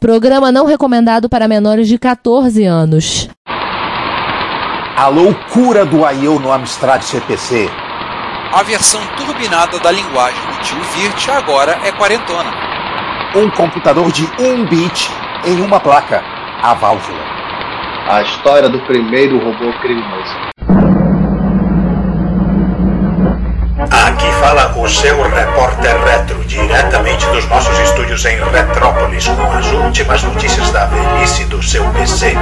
Programa não recomendado para menores de 14 anos. A loucura do I.O. no Amstrad CPC. A versão turbinada da linguagem do tio Virt agora é quarentona. Um computador de 1 bit em uma placa, a válvula. A história do primeiro robô criminoso. Aqui fala o seu repórter retro, diretamente dos nossos estúdios em Retrópolis, com as últimas notícias da velhice do seu PC.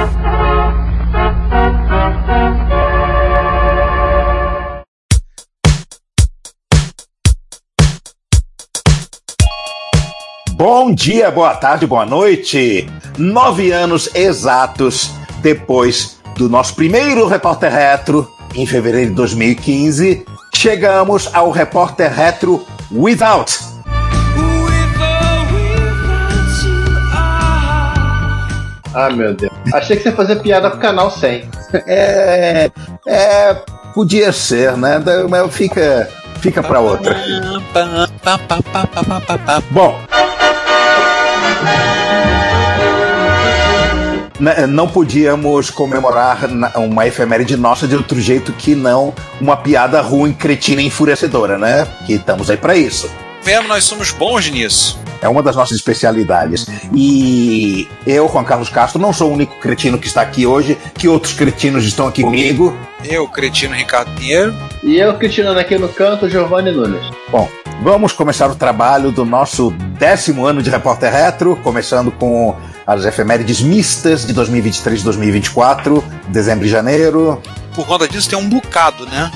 Bom dia, boa tarde, boa noite. Nove anos exatos depois do nosso primeiro Repórter Retro, em fevereiro de 2015, chegamos ao Repórter Retro Without. Ah, meu Deus. Achei que você ia fazer piada pro canal 100. É, é, podia ser, né? Mas fica, fica pra outra. Bom, não podíamos comemorar uma efeméride nossa de outro jeito que não uma piada ruim, cretina e enfurecedora, né? Que estamos aí pra isso. Vemos, nós somos bons nisso. É uma das nossas especialidades. E eu, Juan Carlos Castro, não sou o único cretino que está aqui hoje, que outros cretinos estão aqui comigo. Eu, cretino Ricardo Pinheiro. E eu, criticando aqui no canto, Giovanni Nunes. Bom, vamos começar o trabalho do nosso décimo ano de Repórter Retro, começando com as efemérides mistas de 2023 e 2024, dezembro e janeiro. Por conta disso, tem um bocado, né?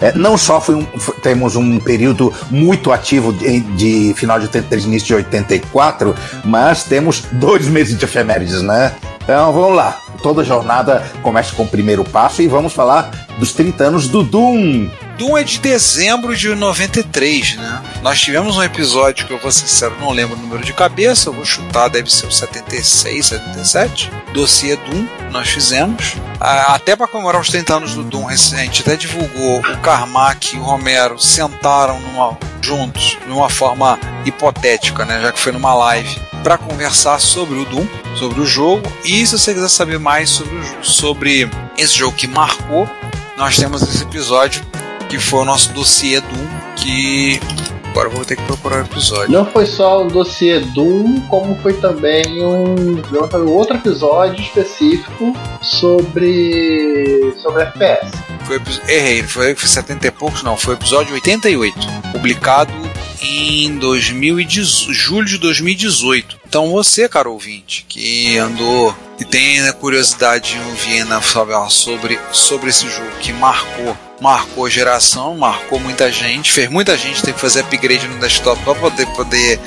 É, não só foi um- foi- temos um período muito ativo de, de final de 83 início de 84, mas temos dois meses de efemérides, né? Então vamos lá. Toda jornada começa com o primeiro passo e vamos falar dos 30 anos do Doom. Doom é de dezembro de 93, né? Nós tivemos um episódio que eu vou ser sincero, não lembro o número de cabeça, eu vou chutar, deve ser o 76, 77. Dossiê Doom, nós fizemos. Até para comemorar os 30 anos do Doom recente, até divulgou o Carmack e o Romero sentaram numa- juntos, de uma forma hipotética, né? Já que foi numa live, para conversar sobre o Doom, sobre o jogo. E se você quiser saber mais sobre, o sobre esse jogo que marcou, nós temos esse episódio que foi o nosso dossiê Doom, que agora vou ter que procurar o episódio. Não foi só um dossiê Doom, como foi também um um outro episódio específico sobre sobre FPS. Foi, o errei, foi, foi 70 e poucos, não, foi o episódio 88, publicado em 2018, julho de 2018. Então você, caro ouvinte, que andou e tem né, curiosidade em ouvir falar sobre, sobre esse jogo que marcou marcou geração, marcou muita gente, fez muita gente ter que fazer upgrade no desktop para poder poder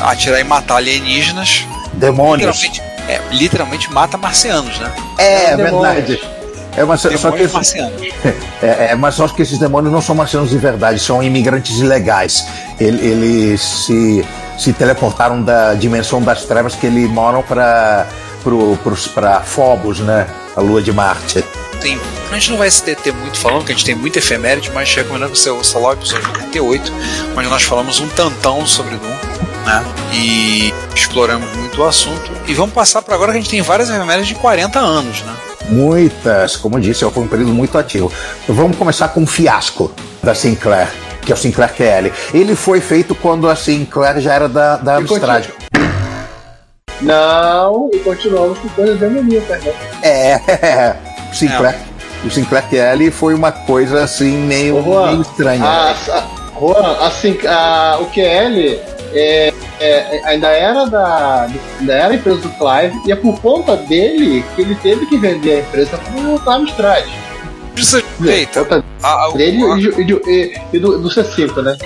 atirar e matar alienígenas. Demônios. Literalmente, é, literalmente mata marcianos, né? É, Demônios. verdade. É, mas, só que Demônios esses- marcianos. É, é, mas só que esses demônios não são marcianos de verdade, são imigrantes ilegais. Ele- Eles se, se teleportaram da dimensão das trevas que eles moram para para Phobos, né? A lua de Marte. tem. A gente não vai se deter muito falando, que a gente tem muita efeméride, mas recomendando que você ouça lá o episódio 88, onde nós falamos um tantão sobre Doom, né? E exploramos muito o assunto. E vamos passar para agora que a gente tem várias efemérides de 40 anos, né? Muitas, como eu disse, foi um período muito ativo. Vamos começar com um fiasco da Sinclair, que é o Sinclair QL. Ele foi feito quando a Sinclair já era da, da Amstrad. Não, e continuamos com coisas demoníacas, né? É, o Sinclair, o Sinclair QL foi uma coisa assim meio, Ô, Juan, meio estranha. A, a, Juan, assim, a, o QL é, é, ainda era da ainda era a empresa do Clive e é por conta dele que ele teve que vender a empresa para o Amstrad. Por conta A- a- dele a- e, de- e- e do, do C5, né?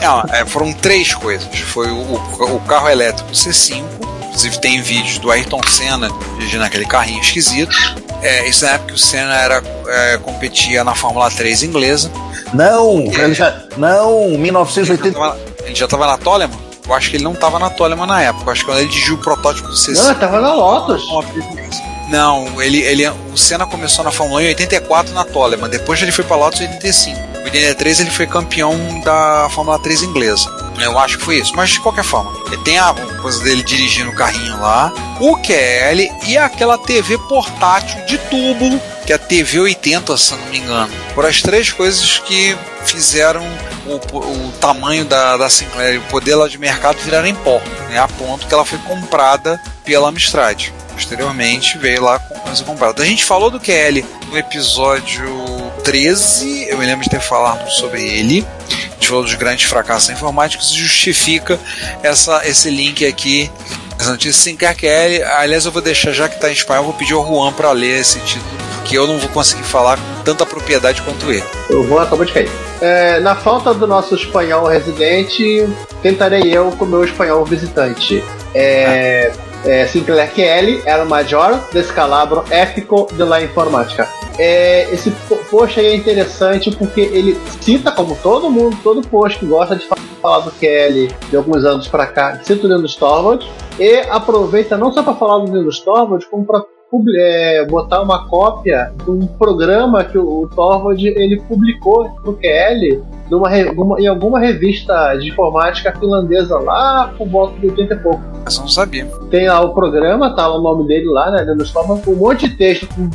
Não, é, foram três coisas. Foi o, o- o carro elétrico C5, inclusive tem vídeos do Ayrton Senna dirigindo aquele carrinho esquisito. É, isso na época que o Senna era, é, competia na Fórmula 3 inglesa. Não, É. ele já, não, Ele já 1980. Tava- ele já estava na Toleman? Eu acho que ele não estava na Toleman na época. Eu acho que quando ele dirigiu o protótipo do C5. Não, ele tava na Lotus. Não, ele, ele, o Senna começou na Fórmula 1 em 84 na Toleman. Depois ele foi para Lotus em 85. Em 83 ele foi campeão da Fórmula 3 inglesa. Eu acho que foi isso. Mas de qualquer forma, tem a coisa dele dirigindo o carrinho lá, o QL e aquela TV portátil de tubo, que é a TV 80, se não me engano. Por as três coisas que fizeram o, o tamanho da, da Sinclair e o poder lá de mercado virar em pó, né, a ponto que ela foi comprada pela Amstrad. Posteriormente veio lá com ser comprada. A gente falou do QL no episódio 13, eu me lembro de ter falado sobre ele. A gente falou dos grandes fracassos informáticos e justifica essa, esse link aqui. As notícias Sinclair QL. Aliás, eu vou deixar, já que está em espanhol, vou pedir ao Juan para ler esse título, que eu não vou conseguir falar com tanta propriedade quanto ele. O Juan acabou de cair. É, na falta do nosso espanhol residente, tentarei eu com o meu espanhol visitante. É, é, Sinclair QL era o major descalabro épico de la informática. É, esse post aí é interessante porque ele cita, como todo mundo, todo post que gosta de falar do QL de alguns anos para cá, cita o Linus Torvalds e aproveita não só para falar do Linus Torvalds, como para é, botar uma cópia de um programa que o, o Torvald ele publicou no QL numa, em alguma revista de informática finlandesa lá por volta de 80 e pouco. Essa não sabia. Tem lá o programa, tá o nome dele lá, né? Linus Torvald, com um monte de texto, com um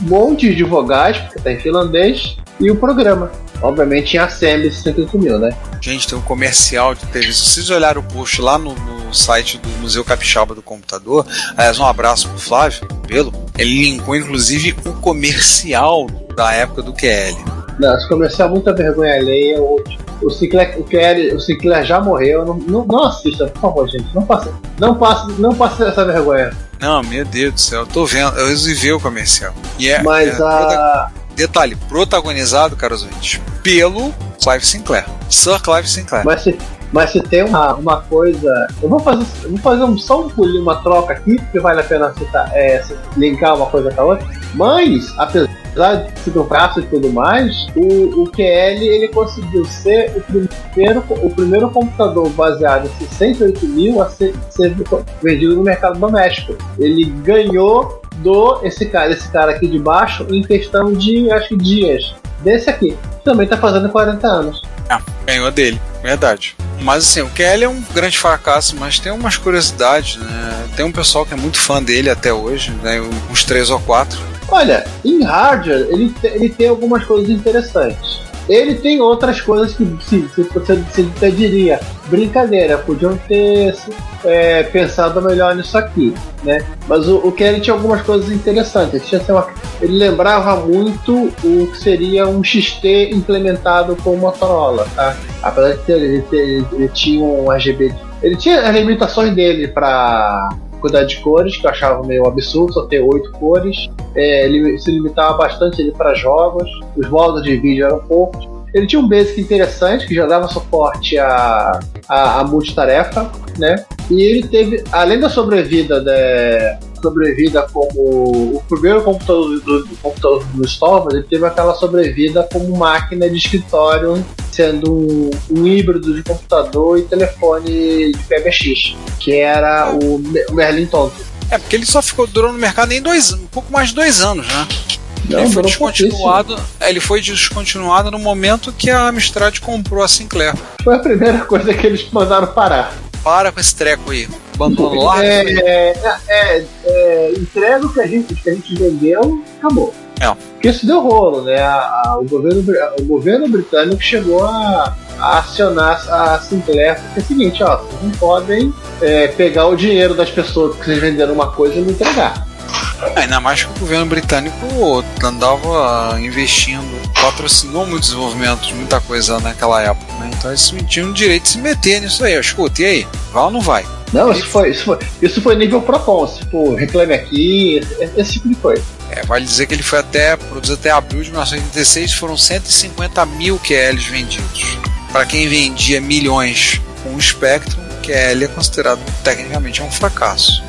monte de vogais, porque tá em finlandês, e o programa. Obviamente em Assembly 68 mil, né? Gente, tem um comercial de TV. Se vocês olharem o post lá no, no site do Museu Capixaba do Computador, aliás, um abraço pro Flávio Pelo. Ele linkou inclusive o comercial da época do QL. Não, esse comercial é muita vergonha alheia. O, o, Cicler, o, o Cicler já morreu. Não, não, não assista, por favor, gente. Não passe, não passe, não passe essa vergonha. Não, meu Deus do céu, eu tô vendo, eu resolvi o comercial. E é, Mas é, a. Detalhe, protagonizado, caros ouvintes, pelo Clive Sinclair. Sir Clive Sinclair. Mas se, mas se tem uma, uma coisa. Eu vou fazer, eu vou fazer um, só um pulinho, uma troca aqui, porque vale a pena citar, é, linkar uma coisa com a outra. Mas, apesar de ser um braço e tudo mais, o, o QL ele conseguiu ser o primeiro, o primeiro computador baseado em 68 mil a ser, ser vendido no mercado doméstico. Ele ganhou do esse cara, esse cara aqui de baixo em questão de acho que dias. Desse aqui, também tá fazendo 40 anos. Ah, ganhou dele, verdade. Mas assim, o Kelly é um grande fracasso, mas tem umas curiosidades, né? Tem um pessoal que é muito fã dele até hoje, né? Uns três ou quatro. Olha, em hardware ele, ele tem algumas coisas interessantes. Ele tem outras coisas que se, você, você diria, brincadeira, podiam ter é, pensado melhor nisso aqui, né? Mas o, o Kelly tinha algumas coisas interessantes. Tinha, uma, ele lembrava muito o que seria um XT implementado com Motorola, tá? Apesar de ter, ele, ter, ele, ele tinha um RGB. Ele tinha as limitações dele para quantidade de cores, que eu achava meio absurdo, só ter oito cores. É, ele se limitava bastante para jogos, os modos de vídeo eram poucos. Ele tinha um basic interessante que já dava suporte a, a, a multitarefa, né? E ele teve, além da sobrevida de, sobrevida como o primeiro computador do, do computador do Storm, ele teve aquela sobrevida como máquina de escritório, sendo um, um híbrido de computador e telefone de PBX, que era o, o Merlin Tonto. É, porque ele só ficou durou no mercado nem dois, um pouco mais de dois anos, né? Não, ele foi descontinuado. Ele foi descontinuado no momento que a Amstrad comprou a Sinclair. Foi a primeira coisa que eles mandaram parar. Para com esse treco aí. Abandono largo. É, é, é, é, entrega o que a gente, que a gente vendeu, acabou. É. Porque isso deu rolo, né? A, a- o, governo, o governo britânico chegou a, a acionar a Sinclair porque é o seguinte, ó, vocês não podem é, pegar o dinheiro das pessoas que vocês venderam uma coisa e não entregar. Ainda mais que o governo britânico andava investindo, patrocinou muito desenvolvimento de muita coisa naquela época, né? Então eles tinham o direito de se meter nisso aí. Escuta, e aí? Vai ou não vai? Não, isso foi, isso foi, isso foi nível Procon, tipo, reclame aqui, esse, esse tipo de coisa. É, vale dizer que ele foi até produzido até abril de 1986, foram 150 mil QLs vendidos. Para quem vendia milhões com o Spectrum, QL é considerado tecnicamente um fracasso.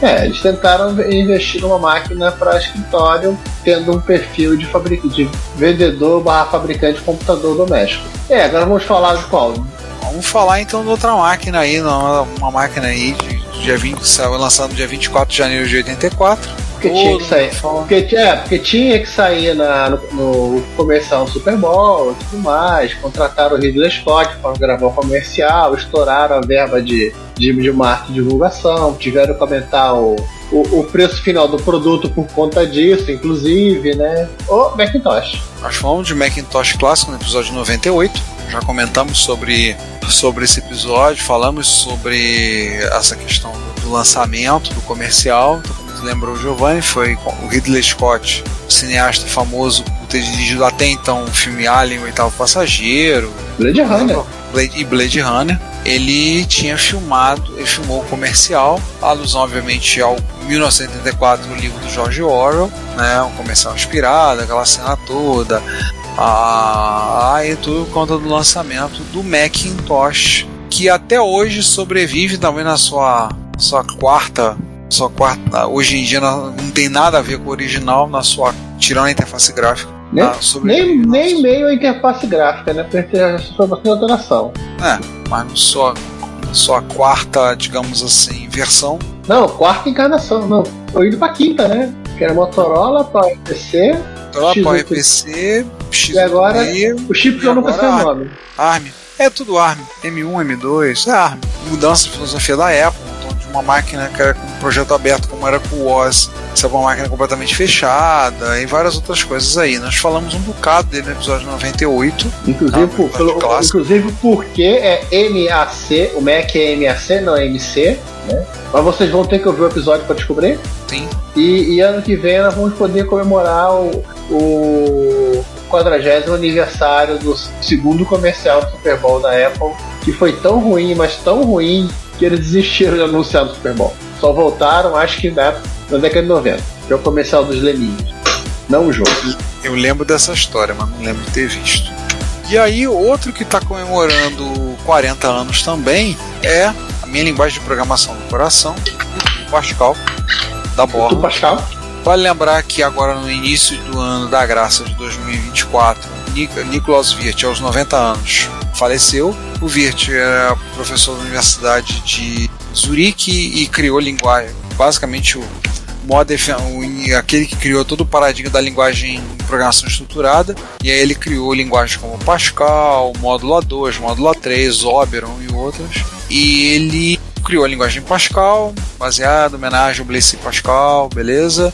É, eles tentaram investir numa máquina para escritório, tendo um perfil de, fabric... de vendedor barra fabricante de computador doméstico. É, agora vamos falar de qual? Vamos falar então de outra máquina aí, uma, uma máquina aí de dia 20, saiu lançado no dia 24 de janeiro de 84, Porque tinha que sair. Porque, é, porque tinha que sair na, no, no comercial do Super Bowl e tudo mais. Contrataram o Ridley Scott para gravar o comercial, estouraram a verba de, de, de marketing e divulgação, tiveram que aumentar o, o, o, preço final do produto por conta disso, inclusive, né? O Macintosh. Nós falamos de Macintosh clássico no episódio 98. Já comentamos sobre, sobre esse episódio, falamos sobre essa questão do lançamento, do comercial. Então, como lembrou o Giovanni, foi o Ridley Scott, o cineasta famoso por ter dirigido até então o filme Alien, o oitavo passageiro. Blade Runner. Blade, e Blade Runner. Ele tinha filmado, ele filmou o comercial, alusão obviamente ao 1984, o livro do George Orwell, né, um comercial inspirado, aquela cena toda, ah, e tudo por conta do lançamento do Macintosh, que até hoje sobrevive também na sua, sua quarta sua quarta, hoje em dia não, não, tem nada a ver com o original na sua tirando a interface gráfica. Nem, tá, nem, nem meio a interface gráfica, né? Porque foi bastante alteração. É, mas na sua, na sua quarta, digamos assim, versão. Não, quarta encarnação, não. Foi indo pra quinta, né? Que era Motorola para PC. Motorola para PC, E agora o chip eu nunca sei o nome. ARM. É tudo ARM. M1, M2, é ARM. Mudança de filosofia da Apple uma máquina que era com um projeto aberto, como era com o OS, ser é uma máquina completamente fechada e várias outras coisas aí. Nós falamos um bocado dele no episódio 98. Inclusive, tá, por, pelo, inclusive porque é MAC, o Mac é MAC, não é MC, né? Mas vocês vão ter que ouvir o episódio para descobrir. Sim. E, e, ano que vem nós vamos poder comemorar o, o 40 aniversário do segundo comercial do Super Bowl da Apple, que foi tão ruim, mas tão ruim, que eles desistiram de anunciar no Super Bowl. Só voltaram, acho que na, na década de 90, que é o comercial dos Leminhos. Não o jogo. Eu lembro dessa história, mas não lembro de ter visto. E aí, outro que está comemorando 40 anos também é a minha linguagem de programação do coração, o Pascal, da Borla. O Pascal? Vale lembrar que agora no início do ano da graça de 2024, Nicolas Wirt, aos 90 anos, faleceu. O Wirt era professor da Universidade de Zurique e criou linguagem, basicamente o aquele que criou todo o paradigma da linguagem de programação estruturada, e aí ele criou linguagens como Pascal, Módulo A2, Módulo A3, Oberon e outras. E ele criou a linguagem Pascal, baseada, homenagem ao Blaise Pascal, beleza?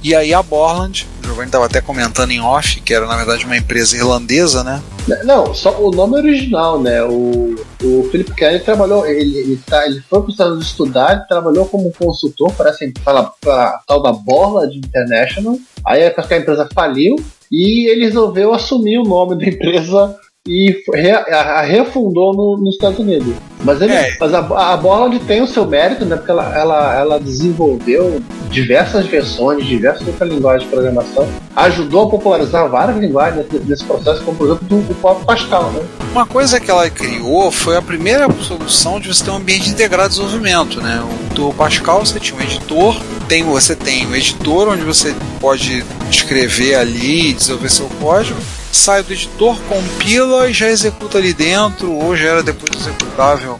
E aí a Borland, o Giovanni estava até comentando em off, que era na verdade uma empresa irlandesa, né? Não, só o nome original, né? O, o Philip Kelly trabalhou, ele, ele, tá, ele foi para os Estados Unidos estudar, trabalhou como consultor para a tal da Borland International. Aí a empresa faliu e ele resolveu assumir o nome da empresa e re, a, a refundou no, nos Estados Unidos. Mas, ele, é. mas a, a Borland tem o seu mérito, né? Porque ela, ela, ela desenvolveu diversas versões, diversas outras linguagens de programação, ajudou a popularizar várias linguagens nesse processo, como por exemplo o próprio Pascal. Né? Uma coisa que ela criou foi a primeira solução de você ter um ambiente integrado de desenvolvimento. Né? O Pascal você tinha um editor, tem, você tem um editor onde você pode escrever ali e desenvolver seu código sai do editor, compila e já executa ali dentro, ou gera depois executável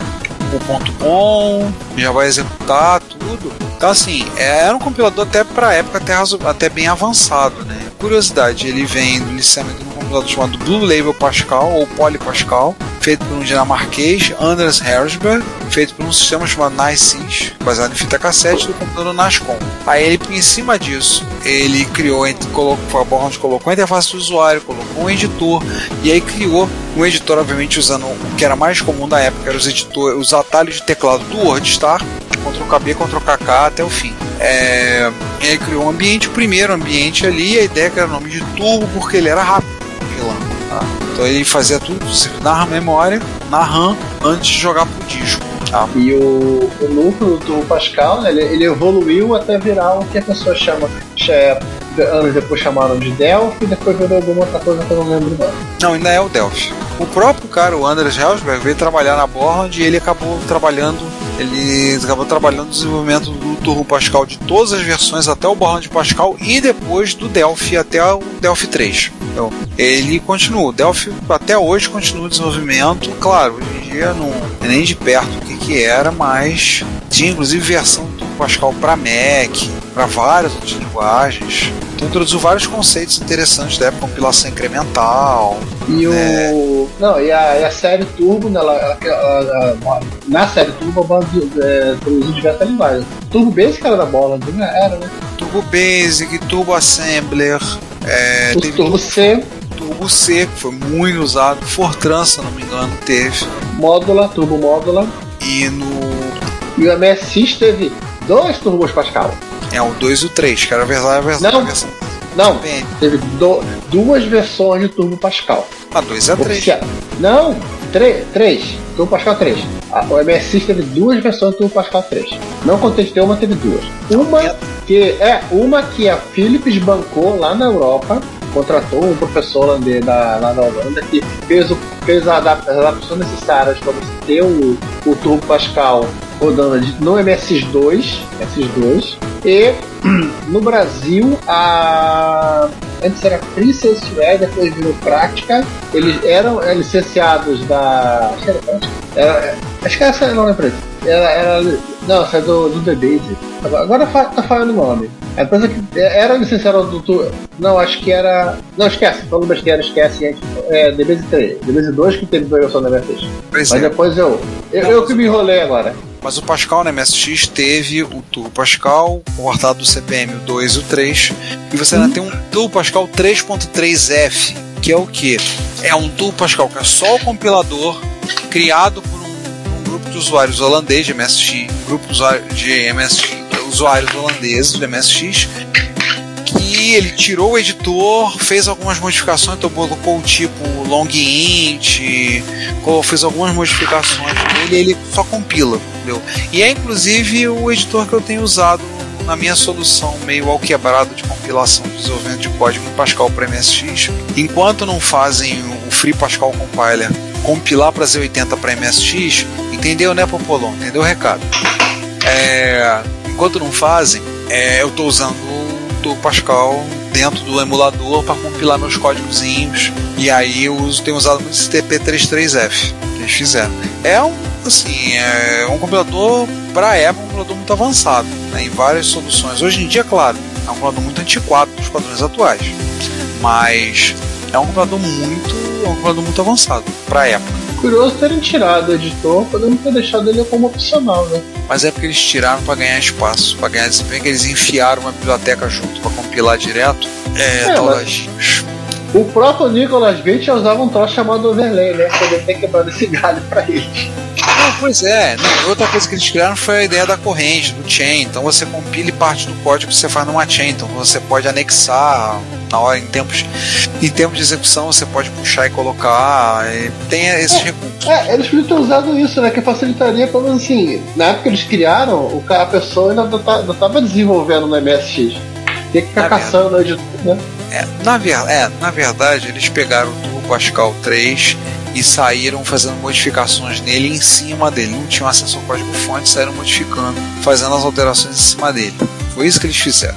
o ponto .com, já vai executar tudo. Então assim, é, era um compilador até para época até, até bem avançado, né? Curiosidade, ele vem do licenciamento de um compilador chamado Blue Label Pascal ou Poly Pascal, feito por um dinamarquês, Anders Herzberg, feito por um sistema chamado NiceSys, baseado em fita cassete do computador Nascom. Aí ele, em cima disso, ele criou, colocou, Borland colocou a interface do usuário, colocou um editor, e aí criou um editor, obviamente, usando o que era mais comum da época, eram os, editor, os atalhos de teclado do WordStar, Ctrl KB, Ctrl KK até o fim. É, ele criou um ambiente, o primeiro ambiente ali, a ideia que era o nome de Turbo, porque ele era rápido. Tá? Então ele fazia tudo na memória, na RAM, antes de jogar pro disco. Tá? E o, o núcleo do Pascal, né, ele, ele, evoluiu até virar o que a pessoa chama, é, anos depois chamaram de Delphi, e depois virou alguma outra coisa que eu não lembro não. Não, ainda é o Delphi. O próprio cara, o Anders Helsberg, veio trabalhar na Borland e ele acabou trabalhando ele acabou trabalhando no desenvolvimento do Turbo Pascal de todas as versões até o Borland Pascal e depois do Delphi até o Delphi 3. Então, ele continua. O Delphi até hoje continua o desenvolvimento. Claro, hoje em dia não é nem de perto o que, que era, mas tinha inclusive versão do Pascal para Mac, para várias outras linguagens. Então introduziu vários conceitos interessantes da época, compilação incremental. E né? o. Não, e a, e a série Turbo, né, ela, ela- ela- ela- na série Turbo, a banda é, introduziu diversas linguagens. Turbo Basic era da bola, não era, né? Turbo Basic, Turbo Assembler, é, o teve Turbo C, Turbo C, que foi muito usado, Fortran, se não me engano, teve. Módula, Turbo Módula. E no. E o MSX teve dois turbos Pascal. É o 2 e o 3, que era a versão. A versão, Não. a versão Não, PN. teve do- duas versões de Turbo Pascal. A 2 é 3. Oficial. Não, tre- três. Turbo Pascal 3. A- O MSX teve duas versões do Turbo Pascal 3. Não contestei uma, teve duas. Uma que é uma que a Philips bancou lá na Europa, contratou um professor holandês da, lá na Holanda que fez, o, fez as adaptações necessárias para você ter o, o Turbo Pascal rodando no MSX2, MSX2 e no Brasil a antes era Princess Red, depois virou Prática. Eles eram licenciados da. Acho que era. Era- acho que essa não lembro. Era, era, não, essa é do, do The Base. Agora, agora tá falando o nome. A empresa que era licenciada do. tu- Não, acho que era. Não, esquece, falando besteira, esquece. É, é The Base 3. The Base 2 que teve versão da MSX. Mas é. depois eu. Eu, eu que me enrolei agora. Mas o Pascal no MSX teve o Turbo Pascal, o cortado do CPM o 2 e o 3. E você ainda tem um Turbo Pascal 3.3F, que é o que? É um Turbo Pascal que é só o compilador, criado por grupo de usuários holandês de MSX, grupo de de MSX, usuários holandeses do MSX, que ele tirou o editor, fez algumas modificações, então colocou o tipo long int, fez algumas modificações nele ele só compila, entendeu? E é inclusive o editor que eu tenho usado na minha solução meio ao quebrado de compilação de desenvolvimento de código em Pascal para MSX. Enquanto não fazem o Free Pascal Compiler compilar para Z80 para MSX, entendeu, né, Popolon? Entendeu o recado? É, enquanto não fazem, é, eu estou usando o Pascal dentro do emulador para compilar meus códigozinhos. E aí eu uso, tenho usado muito esse TP33F que eles fizeram. É um, assim, é um compilador para a época, um compilador muito avançado, né, em várias soluções. Hoje em dia, claro, é um compilador muito antiquado para os padrões atuais, mas é um compilador muito, é um compilador muito avançado para época. Curioso terem tirado o editor, podendo ter deixado ele como opcional, né? Mas é porque eles tiraram para ganhar espaço, para ganhar desempenho, que eles enfiaram uma biblioteca junto para compilar direto. É, É, tal mas- das GIMPs. O próprio Nicolas Beach usava um troço chamado overlay, né? Poder ter quebrado esse galho pra eles. Não, pois é. Não, outra coisa que eles criaram foi a ideia da corrente, do chain. Então você compila e parte do código que você faz numa chain. Então você pode anexar na hora, em tempos, em tempos de execução, você pode puxar e colocar. e tem esses recursos. É, eles podiam ter usado isso, né? Que facilitaria, pelo menos assim, na época que eles criaram, o cara, a pessoa ainda não tá- desenvolvendo no MSX. Tinha que ficar Tá caçando o editor, né? É, na, ver, é, na verdade, eles pegaram o Turbo Pascal 3 e saíram fazendo modificações nele em cima dele. Não tinham acesso ao código fonte, saíram modificando, fazendo as alterações em cima dele. Foi isso que eles fizeram.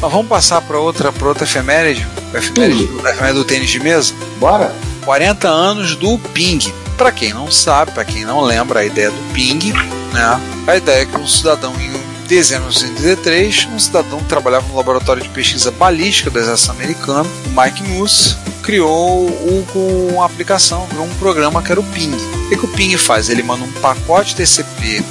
Mas vamos passar para outra, pra outra efeméride, a efeméride, do- a efeméride do tênis de mesa. Bora? 40 anos do Ping. Para quem não sabe, para quem não lembra a ideia do Ping, né? A ideia é que um cidadão em dezembro de 1983, um cidadão que trabalhava no laboratório de pesquisa balística do exército americano, o Mike Moose, criou com uma aplicação, um programa que era o Ping. O que, que o Ping faz? Ele manda um pacote TCP,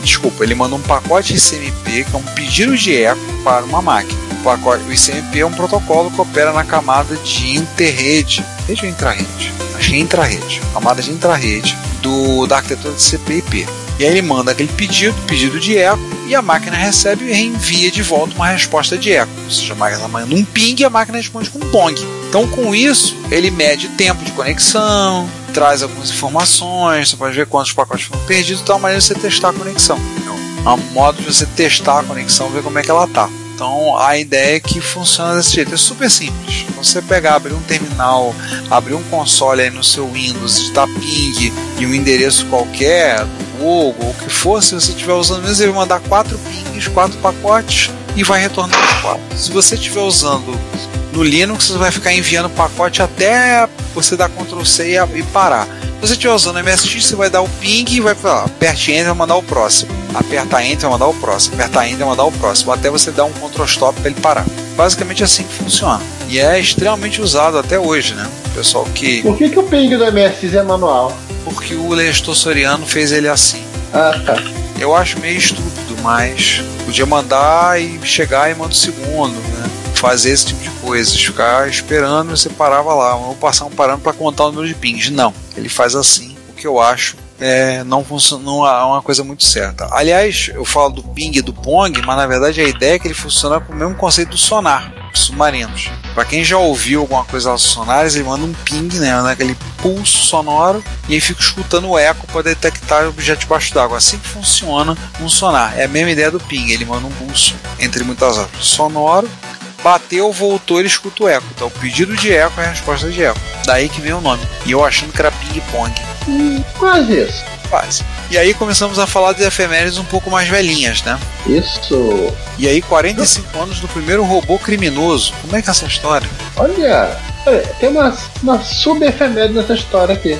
desculpa, ele manda um pacote ICMP, que é um pedido de eco para uma máquina. O, pacote, o ICMP é um protocolo que opera na camada de interrede, rede ou intrarrede? Acho que é intrarrede, camada de intrarrede da arquitetura de CP/IP. E aí ele manda aquele pedido, pedido de eco, e a máquina recebe e reenvia de volta uma resposta de eco. Ou seja, a máquina manda um ping e a máquina responde com um pong. Então, com isso, ele mede tempo de conexão, traz algumas informações, você pode ver quantos pacotes foram perdidos, de tal maneira de você testar a conexão. É um modo de você testar a conexão, ver como é que ela tá. Então a ideia é que funciona desse jeito, é super simples. Você pegar, abrir um terminal, abrir um console aí no seu Windows, digitar ping e um endereço qualquer, ou o que for, se você estiver usando mesmo, ele vai mandar quatro pings, quatro pacotes e vai retornar os quatro. Se você estiver usando no Linux, você vai ficar enviando pacote até você dar Ctrl C e, e parar. Se você estiver usando MSX, você vai dar o ping e vai falar, aperte Enter vai mandar o próximo. Aperta Enter vai mandar o próximo. Aperta Enter vai mandar o próximo. Até você dar um Ctrl Stop para ele parar. Basicamente é assim que funciona. E é extremamente usado até hoje, né? Pessoal que. Por que, que o ping do MSX é manual? Porque o Lestor Soriano fez ele assim. Ah, tá. Eu acho meio estúpido, mas podia mandar e chegar e manda o segundo, né? Fazer esse tipo de coisa, ficar esperando e você parava lá. Vou passar um parando para contar o número de pings. Não, ele faz assim, o que eu acho é, não, funciona, não é uma coisa muito certa. Aliás, eu falo do ping e do pong, mas na verdade a ideia é que ele funciona com o mesmo conceito do sonar, submarinos. Para quem já ouviu alguma coisa dos sonares, ele manda um ping, né, aquele pulso sonoro, e aí fica escutando o eco para detectar objetos debaixo d'água. Assim que funciona um sonar. É a mesma ideia do ping, ele manda um pulso, entre muitas aspas, sonoro, bateu, voltou, ele escuta o eco. Então, o pedido de eco é a resposta de eco. Daí que vem o nome. E eu achando que era ping-pong. Hum, quase isso. Quase. E aí começamos a falar de efemérides um pouco mais velhinhas, né? Isso. E aí, 45 anos do primeiro robô criminoso. Como é que é essa história? Olha, olha tem uma, uma sub-efeméride nessa história aqui.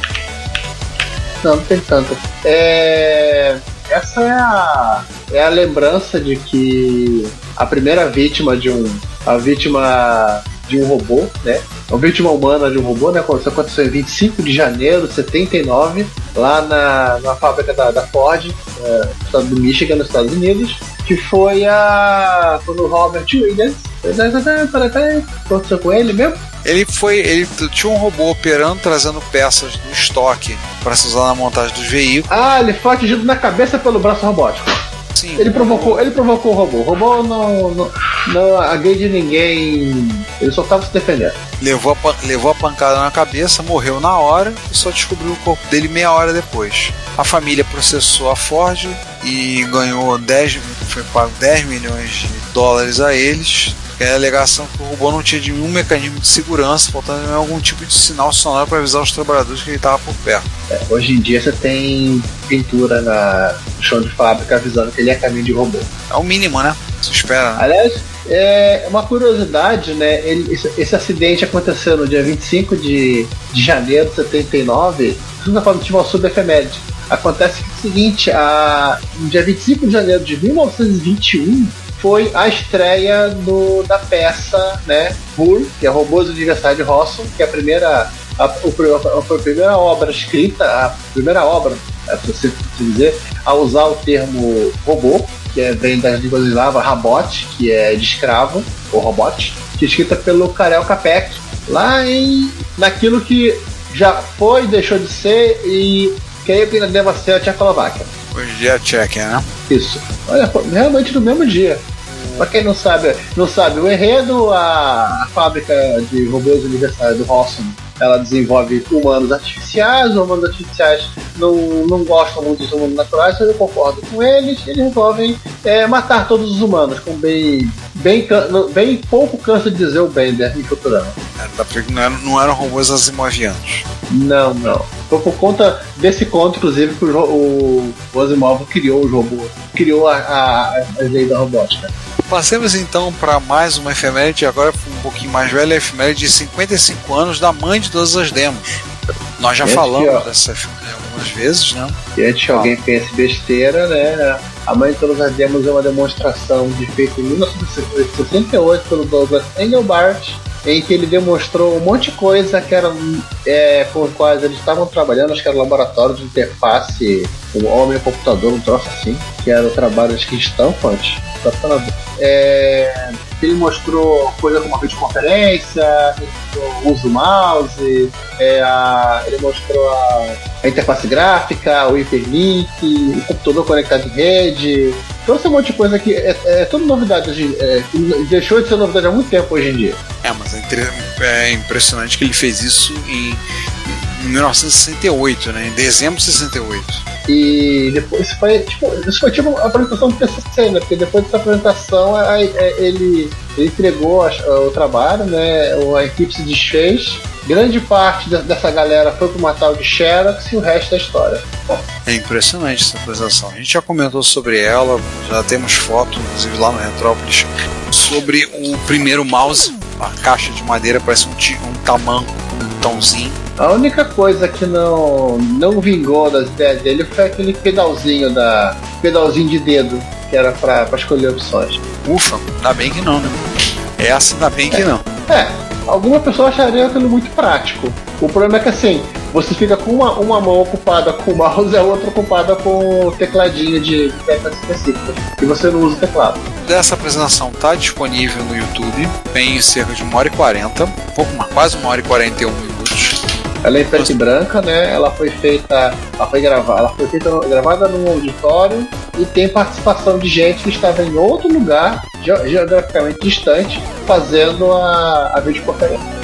Não, não tem tanta. É, essa é a, é a lembrança de que a primeira vítima de um. A vítima de um robô, né? A vítima humana de um robô, né? Aconteceu em 25 de janeiro de 79, lá na, na fábrica da, da Ford, é, no estado do Michigan, nos Estados Unidos, que foi a. Quando o Robert Williams. Aconteceu com ele mesmo? Ele foi. Ele tinha um robô operando, trazendo peças do estoque para se usar na montagem dos veículos. Ah, ele foi atingido na cabeça pelo braço robótico. Sim. Ele provocou, ele provocou o robô. O robô não, não, não agride ninguém. Ele só estava se defendendo. Levou a, levou a pancada na cabeça, morreu na hora e só descobriu o corpo dele meia hora depois. A família processou a Ford e ganhou 10, foi pago 10 milhões de dólares a eles é a alegação que o robô não tinha nenhum mecanismo de segurança, faltando algum tipo de sinal sonoro para avisar os trabalhadores que ele estava por perto. É, hoje em dia você tem pintura na, no chão de fábrica avisando que ele é caminho de robô. É o mínimo, né? Se espera. Né? Aliás, é uma curiosidade, né? Ele, esse, esse, acidente aconteceu no dia 25 de, de janeiro de 79. Segunda forma, tinha uma subefeméride. Acontece que é o seguinte, a, no dia 25 de janeiro de 1921, foi a estreia do, da peça, né, Bull, que é Robôs do de Rossum, que é a primeira, a, a, a, primeira obra escrita, a primeira obra, é, para você dizer, a usar o termo robô, que é, vem das línguas eslavas, rabot, que é de escravo, ou robot, que é escrita pelo Karel Capek, lá em naquilo que já foi, deixou de ser e creio que ainda deva ser a Tchecoslováquia. Hoje dia é Tchequia, né? Isso. Olha, realmente no mesmo dia. Pra quem não sabe, não sabe o enredo, a, a fábrica de robôs aniversário do Rossum ela desenvolve humanos artificiais, os humanos artificiais não, não gostam muito dos humanos naturais, mas eu concordo com eles, eles resolvem é, matar todos os humanos, com bem, bem, bem pouco cansa de dizer o Bender em Futurama. É, não, eram, não eram robôs asimovianos. Não, não. Foi por conta desse conto, inclusive, que o, o, o Asimov criou os robôs, criou a, a, a lei da robótica. Passemos então para mais uma efeméride, agora um pouquinho mais velha, a efeméride de 55 anos da mãe de todas as demos. Nós já falamos dessa efeméride algumas vezes, né? E antes que alguém pense besteira, né? A mãe de todas as demos é uma demonstração de feita em 1968 pelo Douglas Engelbart, em que ele demonstrou um monte de coisa que eram é, com as quais eles estavam trabalhando, acho que era laboratório de interface, o homem e computador, um troço assim, que era o trabalho que Stanford, é, ele mostrou coisa como a videoconferência, o uso mouse, é, a, ele mostrou a, a, interface gráfica, o hiperlink, o computador conectado em rede. Trouxe um monte de coisa que é, é tudo novidade é, deixou de ser novidade há muito tempo hoje em dia. É, mas é, é impressionante que ele fez isso em, em 1968, né? Em dezembro de 68. E depois foi tipo, isso foi tipo a apresentação do PCC, né? Porque depois dessa apresentação ele, ele entregou o trabalho, né? A equipe se desfez. Grande parte dessa galera foi pro Matal de Xerox e o resto da história. É impressionante essa apresentação. A gente já comentou sobre ela, já temos foto, inclusive lá no Retrópolis, sobre o primeiro mouse. A caixa de madeira parece um, um tamanco, A única coisa que não, não vingou das ideias dele foi aquele pedalzinho da. pedalzinho de dedo, que era pra, pra escolher opções. Ufa, ainda bem que não, né? Essa ainda bem que não. É, alguma pessoa acharia aquilo muito prático. O problema é que assim, você fica com uma, uma mão ocupada com o mouse e a outra ocupada com o tecladinho de, teclas específicas. E você não usa o teclado. Dessa apresentação está disponível no YouTube, tem cerca de 1 hora e 40, um pouco mais, quase 1 hora e 41 minutos. Ela é em preto e branca, né? Ela foi feita. Ela foi gravada. Ela foi feita gravada num auditório e tem participação de gente que estava em outro lugar, geograficamente distante, fazendo a, a videoconferência.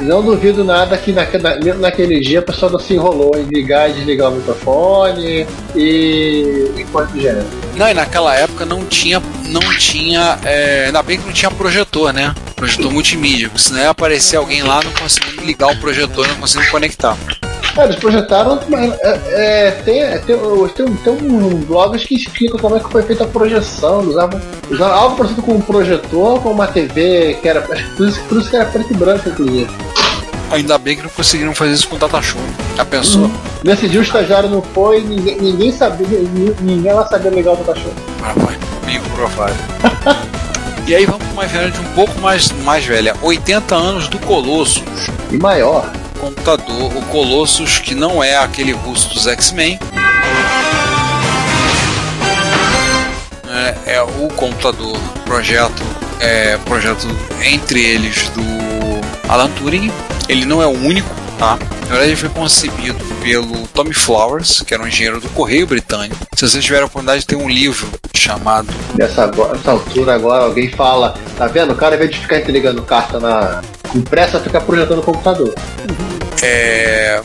Não duvido nada que naquele, naquele dia a pessoa não se enrolou em ligar e desligar o microfone e, e coisa do gênero. Não, e naquela época não tinha. Não tinha. É, ainda bem que não tinha projetor, né? Projetor multimídia. Porque senão ia aparecer alguém lá não conseguindo ligar o projetor, não conseguindo conectar. É, eles projetaram. É, é, tem, tem, tem, tem um blogs que explicam como é que foi feita a projeção. Usavam, usavam algo parecido com um projetor, com uma TV, que era. Por isso, por isso que era preto e branco, inclusive. Ainda bem que não conseguiram fazer isso com o Data Show. Já pensou? Hum. Nesse dia o estagiário não foi, ninguém, ninguém sabia, ninguém lá sabia ligar o Data Show. Ah. Bem provável. e aí vamos para uma velha um pouco mais, mais velha. 80 anos do Colossus. E maior computador, o Colossus, que não é aquele russo dos X-Men. É, é, o computador, projeto, é, projeto entre eles do Alan Turing. Ele não é o único, tá? Na verdade, ele foi concebido pelo Tommy Flowers, que era um engenheiro do Correio Britânico. Se vocês tiverem a oportunidade, tem um livro chamado. Nessa, nessa altura agora, alguém fala: tá vendo? O cara, ao invés de ficar entregando carta na impressa, fica projetando o computador. É, é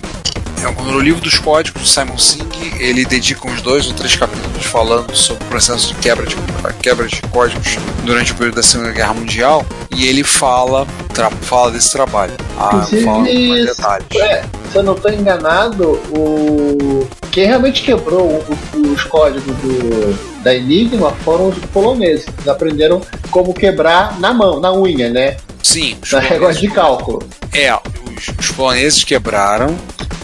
no livro dos códigos do Simon Singh, ele dedica uns dois ou três capítulos falando sobre o processo de quebra de, quebra de códigos durante o período da Segunda Guerra Mundial e ele fala, fala desse trabalho. Ah, fala detalhes. É, se eu não estou enganado, o quem realmente quebrou os códigos do, da Enigma foram os poloneses. Eles aprenderam como quebrar na mão, na unha, né? Sim. Na régua de cálculo. É, os, os poloneses quebraram,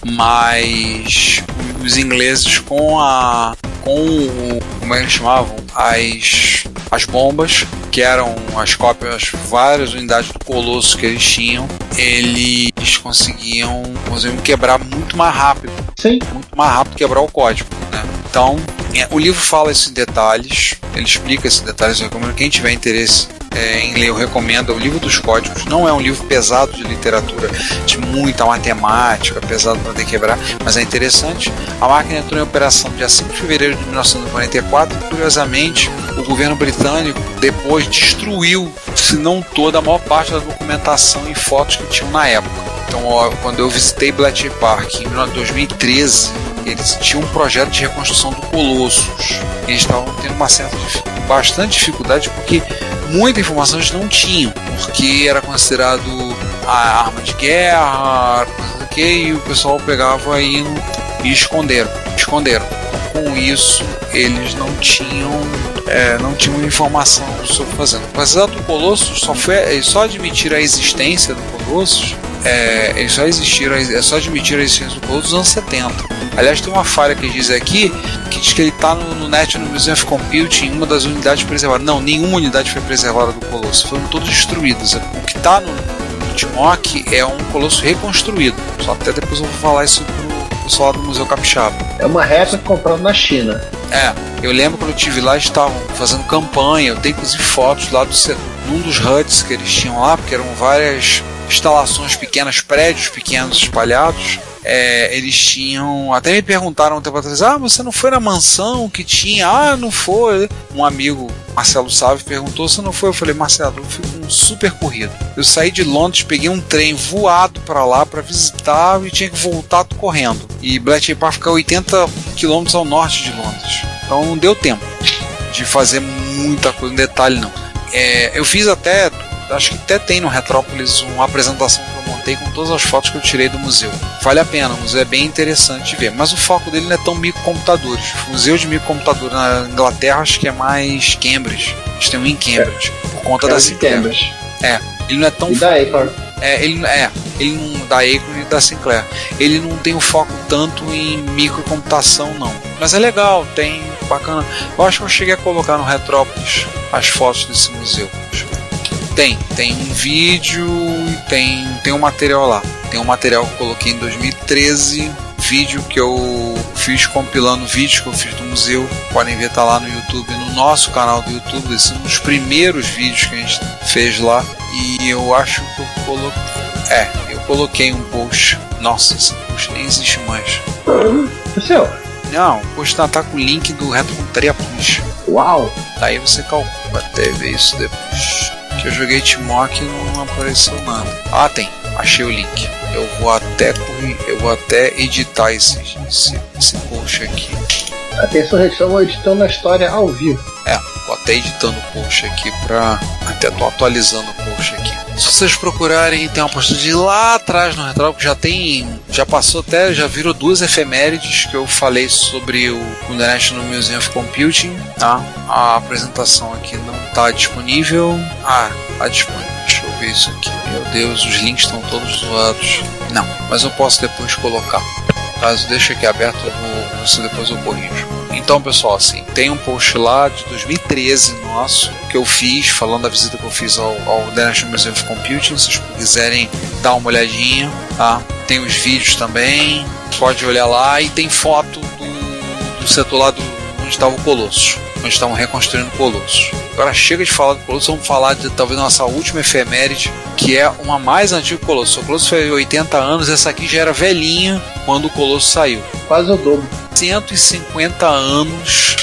mas os ingleses com a com o, como é que eles chamavam as as bombas que eram as cópias várias unidades do colosso que eles tinham eles conseguiam conseguiam quebrar muito mais rápido Sim. muito mais rápido quebrar o código né? então é, o livro fala isso em detalhes ele explica esses detalhes quem tiver interesse é, em ler, eu recomendo o livro dos códigos. Não é um livro pesado de literatura, de muita matemática, pesado para ter quebrar, mas é interessante. A máquina entrou em operação dia 5 de fevereiro de 1944. Curiosamente, o governo britânico depois destruiu, se não toda, a maior parte da documentação e fotos que tinham na época. Então, ó, quando eu visitei Bletchley Park em 2013, eles tinham um projeto de reconstrução do Colossus. Eles estavam tendo uma certa bastante dificuldade porque muita informação eles não tinham, porque era considerado a arma de guerra, coisa que, e o pessoal pegava e, e esconderam. Esconderam. Com isso, eles não tinham é, não tinham informação sobre fazendo. Apesar do Colossus só foi só admitir a existência do Colossus é, eles só existiram, é só admitir a existência do Colossus nos anos 70. Aliás, tem uma falha que diz aqui que diz que ele está no, no National Museum of Computing, uma das unidades preservadas. Não, nenhuma unidade foi preservada do Colosso, foram todas destruídas. O que está no, no Timok é um Colosso reconstruído. Só até depois eu vou falar isso pro pessoal do Museu Capixaba. É uma réplica comprada na China. É, eu lembro quando eu estive lá, estavam fazendo campanha, eu tenho inclusive fotos lá do num dos HUDs que eles tinham lá, porque eram várias instalações pequenas, prédios pequenos espalhados. É, eles tinham. Até me perguntaram um tempo atrás: Ah, você não foi na mansão que tinha? Ah, não foi. Um amigo, Marcelo Salve, perguntou se não foi. Eu falei: Marcelo, eu fui com um super corrido. Eu saí de Londres, peguei um trem voado para lá para visitar e tinha que voltar correndo. E Bletchley Park fica 80 quilômetros ao norte de Londres. Então não deu tempo de fazer muita coisa, um detalhe não. É, eu fiz até acho que até tem no Retrópolis uma apresentação que eu montei com todas as fotos que eu tirei do museu. Vale a pena, o museu é bem interessante de ver, mas o foco dele não é tão microcomputadores. O museu de microcomputadores na Inglaterra acho que é mais Cambridge. Eles têm um em Cambridge, é. por conta é das Cambridge. É, ele não é tão. E da Acorn. É, ele é, ele não da Acorn e da Sinclair. Ele não tem o foco tanto em microcomputação não. Mas é legal, tem bacana. Eu acho que eu cheguei a colocar no Retrópolis as fotos desse museu. Tem, tem um vídeo e tem, tem um material lá. Tem um material que eu coloquei em 2013, vídeo que eu fiz compilando vídeos que eu fiz do museu. Podem ver, tá lá no YouTube, no nosso canal do YouTube. Esse é um dos primeiros vídeos que a gente fez lá. E eu acho que eu coloquei. É, eu coloquei um post. Nossa, esse post nem existe mais. O seu? Não, o post tá, tá com o link do Retrocomputaria Plus. Uau! Daí você calcula até ver isso depois. Eu joguei Timok e não apareceu nada. Ah, tem. Achei o link. Eu vou até eu vou até editar esse, esse, esse post aqui. Atenção, eles estão editando a história ao vivo. É, tô até editando o post aqui pra. Até tô atualizando o post aqui. Se vocês procurarem, tem uma postagem lá atrás no Retrópolis, já tem. Já passou até, já virou duas efemérides que eu falei sobre o, o National Museum of Computing, tá? A apresentação aqui não tá disponível. Ah, tá disponível. Deixa eu ver isso aqui. Meu Deus, os links estão todos zoados. Não, mas eu posso depois colocar. Caso deixe aqui aberto, eu vou, depois eu corrijo. Então, pessoal, assim, tem um post lá de 2013 nosso que eu fiz, falando da visita que eu fiz ao, ao The National Museum of Computing. Se vocês quiserem dar uma olhadinha, tá? Tem os vídeos também, pode olhar lá e tem foto do, do setor lá do, onde estava o Colosso, onde estavam reconstruindo o Colosso. Agora chega de falar do Colosso, vamos falar de talvez nossa última efeméride, que é uma mais antiga que o Colosso. O Colosso foi 80 anos, essa aqui já era velhinha quando o Colosso saiu. Quase o dobro. 150 anos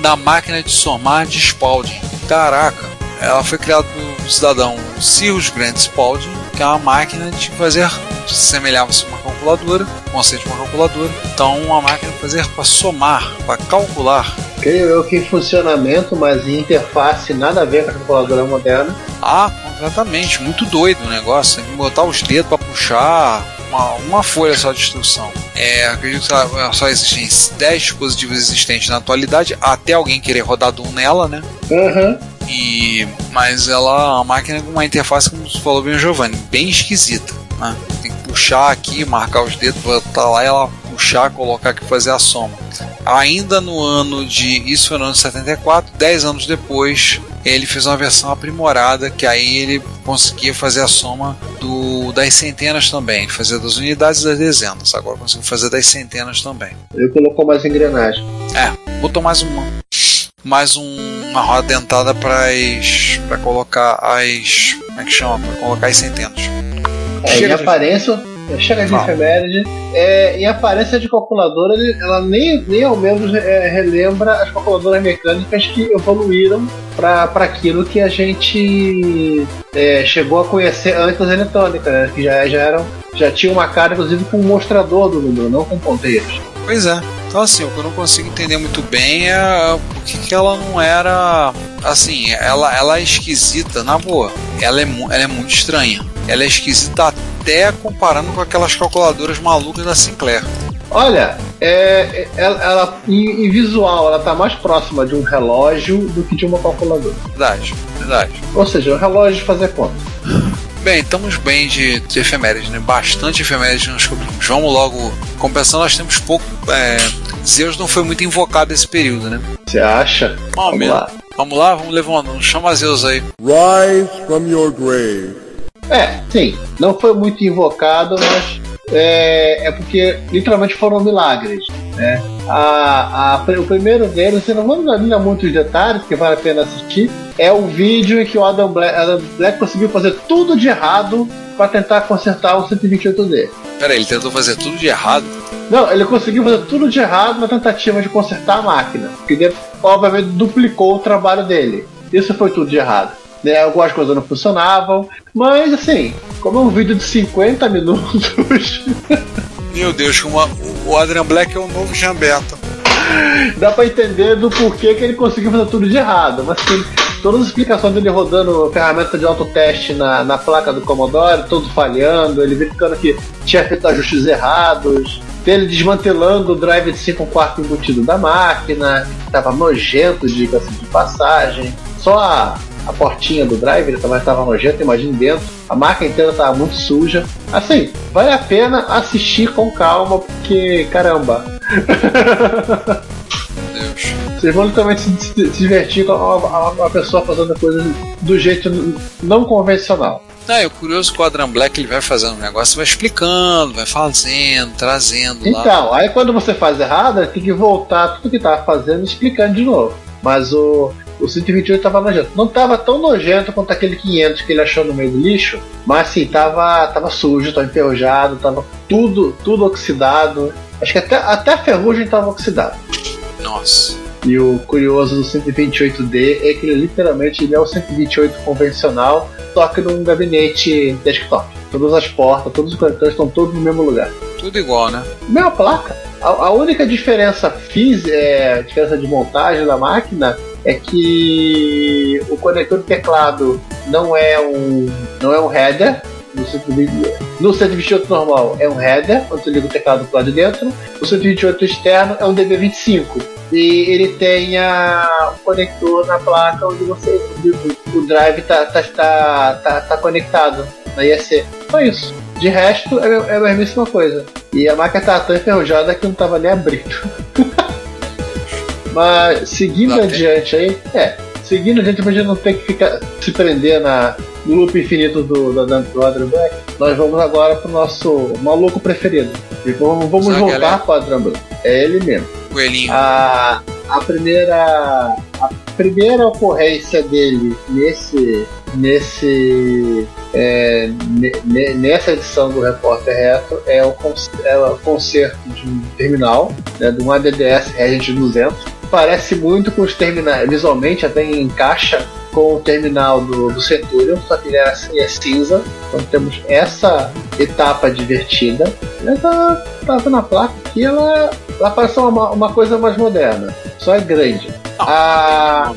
da máquina de somar de Spalding. Caraca, ela foi criada pelo cidadão Cyrus Grant Spalding, que é uma máquina de fazer semelhava-se a uma calculadora, conceito de uma calculadora. Então, uma máquina para fazer para somar, para calcular. Creio eu que em funcionamento, mas em interface nada a ver com a calculadora moderna. Ah, completamente, muito doido o negócio. Tem que botar os dedos para puxar uma, uma folha só de instrução. É, acredito que só, só existem 10 dispositivos existentes na atualidade, até alguém querer rodar Doom nela, né? Uhum. E, mas ela é uma máquina com uma interface, como você falou bem, o Giovanni, bem esquisita. Né? Tem que puxar aqui, marcar os dedos, botar lá e ela puxar, colocar aqui fazer a soma. Ainda no ano de. Isso foi no ano de 74, 10 anos depois, ele fez uma versão aprimorada que aí ele conseguia fazer a soma do, das centenas também. Fazer das unidades e das dezenas. Agora conseguiu fazer das centenas também. Ele colocou mais engrenagem. É, botou mais uma. Mais um, uma roda dentada para para colocar as. Como é que chama? Para colocar as centenas. É, em Chega de- aparência, chega de efeméride. É, em aparência de calculadora, ela nem, nem ao menos é, relembra as calculadoras mecânicas que evoluíram para aquilo que a gente é, chegou a conhecer antes das eletrônicas, né? que já, já eram. Já tinha uma cara, inclusive, com um mostrador do número, não com ponteiros. Pois é. Então assim, o que eu não consigo entender muito bem é por que, que ela não era. Assim, ela, ela é esquisita, na boa. Ela é, ela é muito estranha. Ela é esquisita até comparando com aquelas calculadoras malucas da Sinclair. Olha, é, é- ela, ela- em, em visual, ela está mais próxima de um relógio do que de uma calculadora. Verdade, verdade. Ou seja, um relógio de fazer conta. Bem, estamos bem de, de efemérides, né? Bastante efemérides nós cobrimos. Vamos logo. Compensando, nós temos pouco. É, Zeus não foi muito invocado nesse período, né? Você acha? Vamos, Vamos lá. Vamos lá, vamos levando. Chama Zeus aí. Rise from your grave. É, sim, não foi muito invocado, mas é, é porque literalmente foram milagres. Né? A, a- o primeiro deles, eu não vou dar muitos detalhes, porque vale a pena assistir, é o vídeo em que o Adam Black, Adam Black conseguiu fazer tudo de errado para tentar consertar o 128D. Pera aí, ele tentou fazer tudo de errado. Não, ele conseguiu fazer tudo de errado na tentativa de consertar a máquina, que ele, obviamente duplicou o trabalho dele. Isso foi tudo de errado. Né? Algumas coisas não funcionavam, mas assim, como é um vídeo de 50 minutos, Meu Deus, como a- o Adrian Black é o novo Gambetta. dá pra entender do porquê que ele conseguiu fazer tudo de errado. Mas assim, todas as explicações dele rodando ferramenta de autoteste na, na placa do Commodore, todo falhando, ele verificando que tinha feito ajustes errados. dele desmantelando o drive de 5 quarto embutido da máquina, que tava nojento, diga-se de passagem. Só a, portinha do drive ele também estava nojento, imagine dentro. A máquina inteira estava muito suja. Assim, vale a pena assistir com calma, porque caramba. Deus. Vocês vão literalmente se, se- se divertir com uma, uma pessoa fazendo coisas do jeito não convencional. Ah, e o curioso que o Adrian Black ele vai fazendo um negócio, vai explicando, vai fazendo, trazendo lá. Então, aí quando você faz errado, tem que voltar tudo que tava fazendo e explicando de novo. Mas o, o 128 tava nojento. Não tava tão nojento quanto aquele 500 que ele achou no meio do lixo, mas assim, tava, tava sujo, tava enferrujado, tava tudo, tudo oxidado. Acho que até, até a ferrugem tava oxidada. Nossa. E o curioso do 128D é que ele literalmente ele é o 128 convencional, só que num gabinete desktop. Todas as portas, todos os conectores estão todos no mesmo lugar. Tudo igual, né? Mesma placa. A, a única diferença física, é, diferença de montagem da máquina é que o conector de teclado não é um não é um header. No 120 no 128 normal é um header, quando você liga o teclado pro lado de dentro. O 128 externo é um DB25. E ele tem a, o conector na placa onde você o, drive tá, tá, tá, tá, tá conectado na IEC. Só isso. De resto, é, é a mesma coisa. E a máquina tá tão enferrujada que não tava nem abrindo. Mas seguindo tempo. adiante aí, é, seguindo adiante pra gente não ter que ficar se prender na, no loop infinito do, do, do, do Adrian Black, nós vamos agora pro nosso maluco preferido. E vamos, vamos voltar pro Adrian Black. É ele mesmo. Coelhinho. A, a primeira a primeira ocorrência dele nesse nesse é, ne- ne- nessa edição do Repórter Retro é o, é o concerto de um terminal né, de um ADDS Regent 200 parece muito com os terminais visualmente até encaixa com o terminal do, do Centurion só que ele era, ele é cinza então temos essa etapa divertida ela tá, tá na placa aqui ela, ela parece uma, uma coisa mais moderna só é grande a,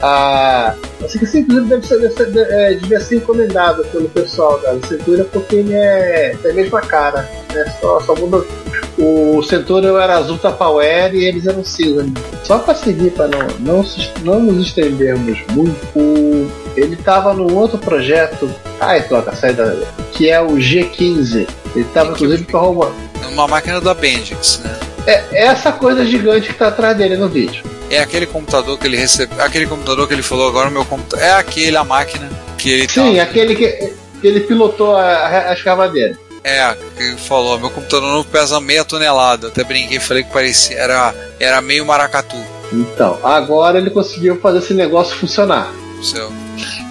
a, assim que esse inclusive deve ser, deve ser, é, devia ser encomendado pelo pessoal da Centura porque ele é tem a mesma cara, né? Só, só muda. O Centurion era azul Tupperware e eles eram cinza. Só para seguir, para não, não, não nos estendermos muito, o- ele estava num outro projeto. Ai, troca, sai da. Que é o G15. Ele estava inclusive para arrumar. Uma máquina da Bendix, né? É essa coisa gigante que tá atrás dele no vídeo. É aquele computador que ele recebeu. Aquele computador que ele falou agora, o meu computador. É aquele, a máquina que ele Sim, tá- aquele que, que ele pilotou a, a, a escavadeira. É, que ele falou, meu computador novo pesa meia tonelada. Eu até brinquei falei que parecia. Era, era meio maracatu. Então, agora ele conseguiu fazer esse negócio funcionar. Seu.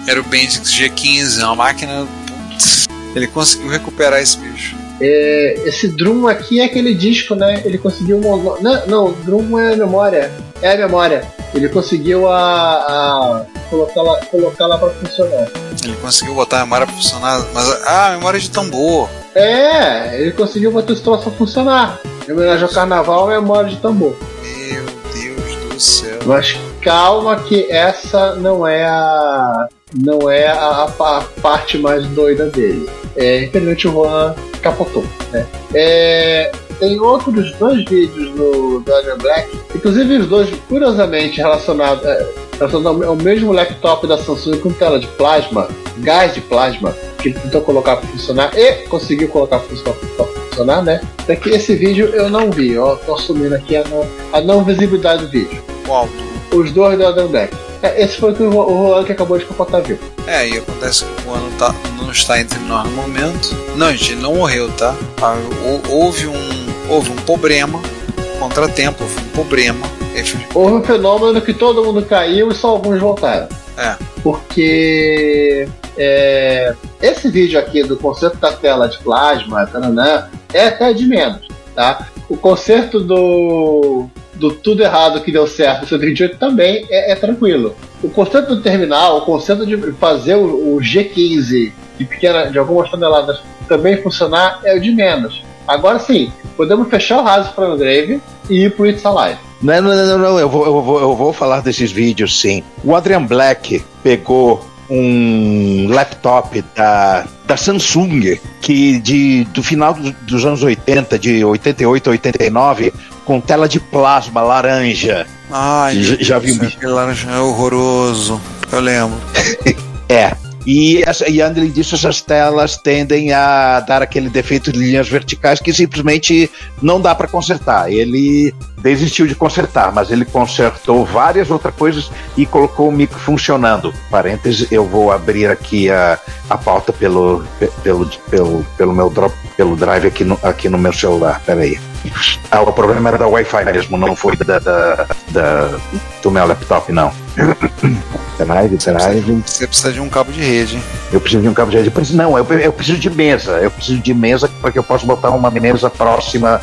Era o Bendix G15, uma máquina. Putz, ele conseguiu recuperar esse bicho. É, esse drum aqui é aquele disco, né? Ele conseguiu. Não, não, drum é memória. É a memória. Ele conseguiu a, a colocar, lá, colocar lá pra funcionar. Ele conseguiu botar a memória pra funcionar. Mas. Ah, memória de tambor. É, ele conseguiu botar esse troço a funcionar. Em homenagem ao carnaval, é memória de tambor. Meu Deus do céu. Mas calma que essa não é a não é a, a pa- parte mais doida dele. É, infelizmente o Juan capotou. Né? É, tem outros dois vídeos no do Adrian Black, inclusive os dois curiosamente relacionados, é, relacionados ao ao mesmo laptop da Samsung com tela de plasma, gás de plasma, que ele tentou colocar para funcionar e conseguiu colocar para funcionar, né? Até que esse vídeo eu não vi, ó, tô assumindo aqui a não, a não visibilidade do vídeo. Os dois do Adam Black. É, esse foi o que o Juan que acabou de capotar viu. É, e acontece que o ano tá, não está entre nós no momento. Não, gente, ele não morreu, tá? Ah, hou- Houve um, houve um problema, contratempo, houve um problema. Houve um fenômeno que todo mundo caiu e só alguns voltaram. É. Porque é, esse vídeo aqui do concerto da tela de plasma, taranã, é até de menos, tá? O concerto do, do tudo errado que deu certo do 128 também é, é tranquilo. O concerto do terminal, o concerto de fazer o, o G15 de, pequena, de algumas toneladas também funcionar é o de menos. Agora sim, podemos fechar o raso para o Grave e ir pro It's Alive. Não, não, não, não, eu vou, eu, vou, eu vou falar desses vídeos sim. O Adrian Black pegou um laptop da, da Samsung, que de, do final do- dos anos 80, de 88 a 89, com tela de plasma laranja. Ai, Já- já vi um laranja é horroroso. Eu lembro. É. E, essa- e além disso, essas telas tendem a dar aquele defeito de linhas verticais que simplesmente não dá para consertar. Ele desistiu de consertar, mas ele consertou várias outras coisas e colocou o micro funcionando. Parênteses, eu vou abrir aqui a, a pauta pelo, pelo, pelo, pelo meu drop, pelo drive aqui no, aqui no meu celular. Peraí. Ah, o problema era da Wi-Fi mesmo, não foi da, da, da- do meu laptop, não. Drive, drive. Você precisa de um cabo de rede. hein? Eu preciso de um cabo de rede. Eu preciso- Não, eu, eu preciso de mesa. Eu preciso de mesa para que eu possa botar uma mesa próxima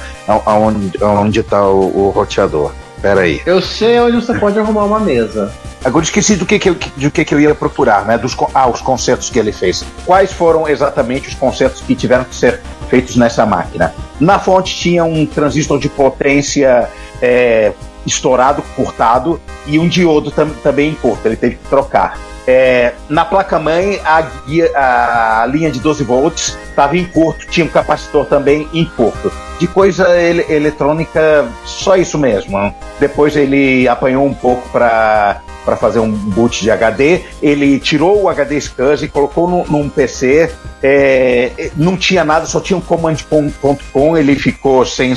aonde está o, o roteador. Pera aí. Eu sei onde você pode arrumar uma mesa. Agora eu esqueci do que, que, eu, do que, que eu ia procurar, né? Dos, ah, os concertos que ele fez. Quais foram exatamente os concertos que tiveram que ser feitos nessa máquina? Na fonte tinha um transistor de potência é, estourado, cortado, e um diodo tam- também em curto. Ele teve que trocar. É, na placa-mãe, a, a linha de 12 volts estava em curto, tinha um capacitor também em curto. De coisa ele- eletrônica, só isso mesmo. Depois ele apanhou um pouco para para fazer um boot de HD. Ele tirou o HD SCSI, colocou no, num PC. é, não tinha nada, só tinha um command.com. Ele ficou sem,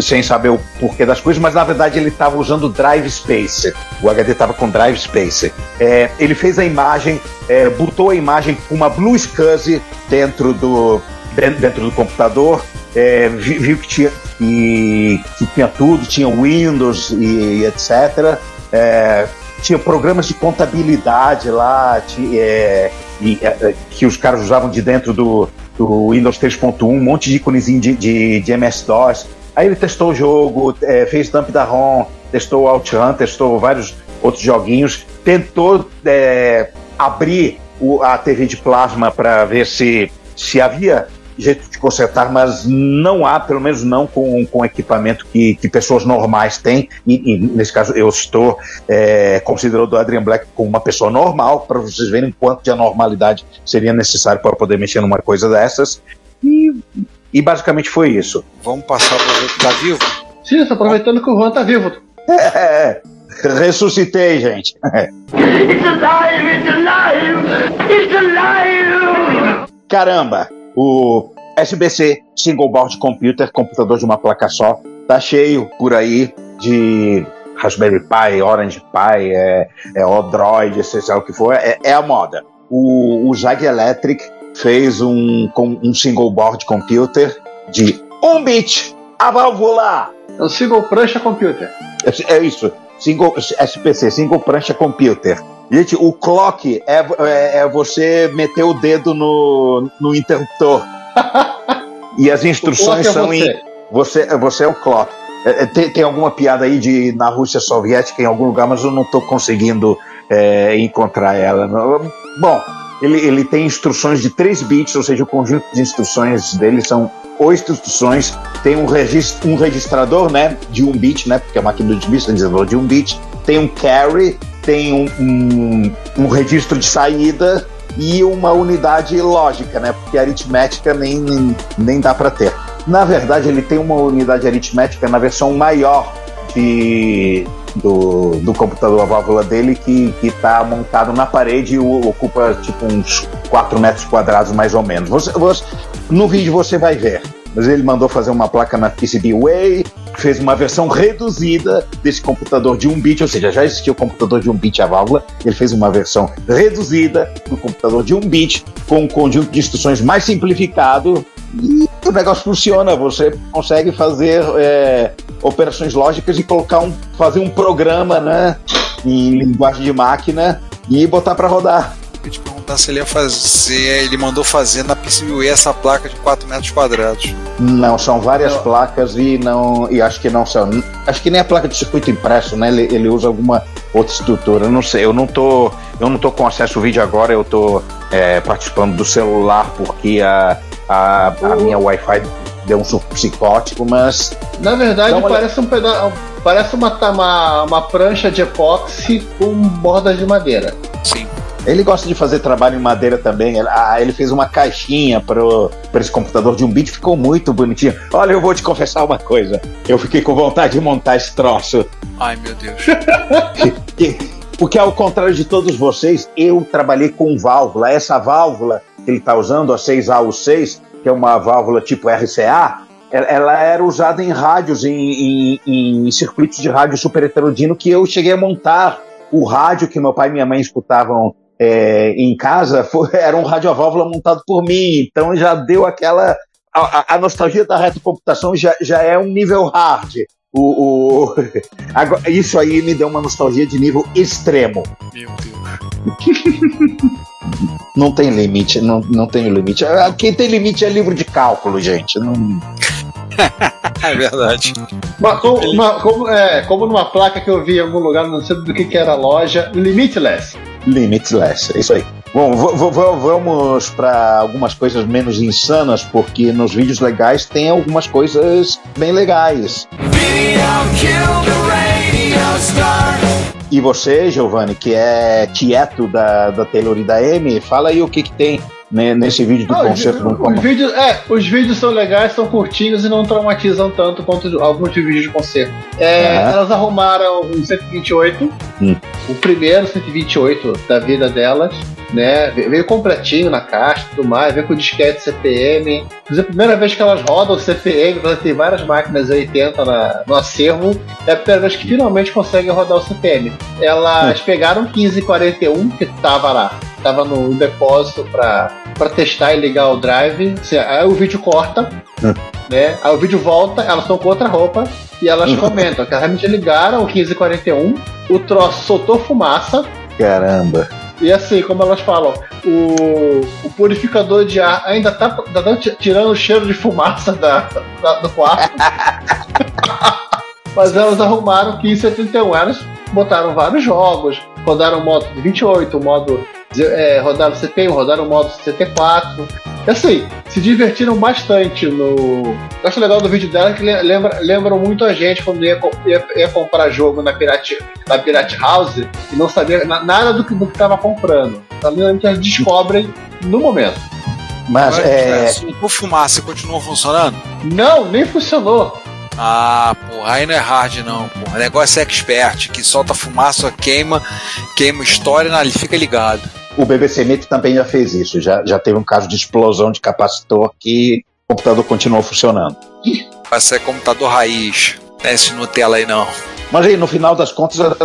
sem saber o porquê das coisas, mas na verdade ele estava usando Drive Space. O HD estava com Drive Space. É, ele fez a imagem, é, botou a imagem com uma Blue SCSI dentro do, dentro, do computador. é, vi- viu que tinha, que, que tinha tudo, tinha Windows e, e etc. É, tinha programas de contabilidade lá ti- é, e, é, que os caras usavam de dentro do, do Windows 3.1, um monte de íconezinho de, de, de MS-DOS. Aí ele testou o jogo, é, fez dump da ROM, testou o OutRun, testou vários outros joguinhos, tentou é, abrir o- a TV de plasma para ver se, se havia jeito de consertar, mas não há, pelo menos não com, com equipamento que, que pessoas normais têm. E, e, nesse caso eu estou é, considerando o Adrian Black como uma pessoa normal, para vocês verem quanto de anormalidade seria necessário para poder mexer numa coisa dessas. E, e basicamente foi isso. Vamos passar para ver que tá vivo? Sim, tô aproveitando que o Juan tá vivo. É, ressuscitei, gente. It's alive! It's alive! It's alive! Caramba, o SBC Single Board Computer, computador de uma placa só, tá cheio por aí de Raspberry Pi, Orange Pi, é, é Odroid, seja o que for, é, é a moda. O, o Jag Electric fez um, com um single board computer de 1 bit, a válvula! É o Single Prancha Computer. É, é isso, single, SPC, Single Prancha Computer. Gente, o clock é, é, é você meter o dedo no, no interruptor. e as instruções é são você. em. Você, você é o clock. É, é, tem, tem alguma piada aí de na Rússia Soviética em algum lugar, mas eu não estou conseguindo é, encontrar ela. Bom, ele, ele tem instruções de 3 bits, ou seja, o conjunto de instruções dele são oito instruções. Tem um, regis- um registrador né, de 1 bit, né, porque a máquina de bits tem desenvolvedor de 1 bit. Tem um carry, tem um, um, um registro de saída e uma unidade lógica, né? Porque aritmética nem, nem, nem dá para ter. Na verdade, ele tem uma unidade aritmética na versão maior de, do, do computador, a válvula dele, que está montado na parede e ocupa tipo uns 4 metros quadrados mais ou menos. Você, você- no vídeo você vai ver. Mas ele mandou fazer uma placa na PCBWay, fez uma versão reduzida desse computador de 1 bit, ou seja, já existia o computador de 1 bit a válvula, ele fez uma versão reduzida do computador de 1 bit com um conjunto de instruções mais simplificado e o negócio funciona. Você consegue fazer é, operações lógicas e colocar um, fazer um programa, né, em linguagem de máquina e botar para rodar. Eu te perguntar se ele ia fazer. Ele mandou fazer na PCBWay essa placa de 4 metros quadrados. Não, são várias placas e não e acho que não são. Acho que nem a placa de circuito impresso, né? Ele, ele usa alguma outra estrutura. Eu não sei. Eu não tô, eu não tô com acesso ao vídeo agora. Eu tô é, participando do celular porque a, a, a minha Wi-Fi deu um surto psicótico, mas Na verdade, parece um pedaço. Parece uma, uma, uma prancha de epóxi com bordas de madeira. Sim. Ele gosta de fazer trabalho em madeira também. Ele, ah, ele fez uma caixinha para esse computador de um bit, ficou muito bonitinho. Olha, eu vou te confessar uma coisa. Eu fiquei com vontade de montar esse troço. Ai, meu Deus. Porque ao contrário de todos vocês, eu trabalhei com válvula. Essa válvula que ele está usando, a 6AU6, que é uma válvula tipo RCA, ela- era usada em rádios, em, em- em circuitos de rádio super heterodino, que eu cheguei a montar. O rádio que meu pai e minha mãe escutavam é, em casa foi- era um rádio a válvula montado por mim. Então já deu aquela. A, a- a nostalgia da retrocomputação já, já é um nível hard. O, o- agora, isso aí me deu uma nostalgia de nível extremo. Meu Deus. Não tem limite, não, não tem limite. Ah, Quem tem limite é livro de cálculo, gente. Não... É verdade. Mas como, uma- como- é, como numa placa que eu vi em algum lugar, não sei do que, que era a loja, Limitless. Limitless, é isso aí. Bom, vamos para algumas coisas menos insanas, porque nos vídeos legais tem algumas coisas bem legais. E você, Giovanni, que é tieto da, da Taylor e da Amy, fala aí o que, que tem né, nesse vídeo do Ah, os, concerto do os vídeos, é, os vídeos são legais, são curtinhos e não traumatizam tanto quanto alguns de vídeos de concerto. É, Aham. Elas arrumaram um 128, Hum. o primeiro 128 da vida delas, né? Ve- Veio completinho na caixa e tudo mais, veio com disquete CPM. Inclusive, a primeira vez que elas rodam o CPM, elas têm várias máquinas 80 na, no acervo, é a primeira vez que finalmente conseguem rodar o CPM. Elas pegaram 1541, que tava lá, tava no depósito para para testar e ligar o drive. Assim, aí o vídeo corta, Hum. né? Aí o vídeo volta, elas estão com outra roupa e elas comentam que elas realmente ligaram o 1541, o troço soltou fumaça. Caramba. E assim, como elas falam, o, o purificador de ar ainda tá, tá tá ti- tirando o cheiro de fumaça da, da- do quarto. Mas elas arrumaram 1571. Elas botaram vários jogos, rodaram o modo de 28, o modo. É, rodaram CP1, rodaram o modo 74. E assim, se divertiram bastante no. Eu acho legal do vídeo dela que le- lembra, lembram muito a gente quando ia, ia, ia comprar jogo na Pirate, na Pirate House e não sabia na- nada do que do estava comprando. Então, que elas descobrem no momento. Mas Agora, é. Soltou fumaça e continuou funcionando? Não, nem funcionou. Ah, porra, aí não é hard não, porra. O negócio é expert, que solta fumaça, queima, queima história e fica ligado. O BBC Meet também já fez isso. Já, já teve um caso de explosão de capacitor que o computador continuou funcionando. Vai ser computador raiz. Não é esse Nutella aí não. Mas aí, no final das contas, elas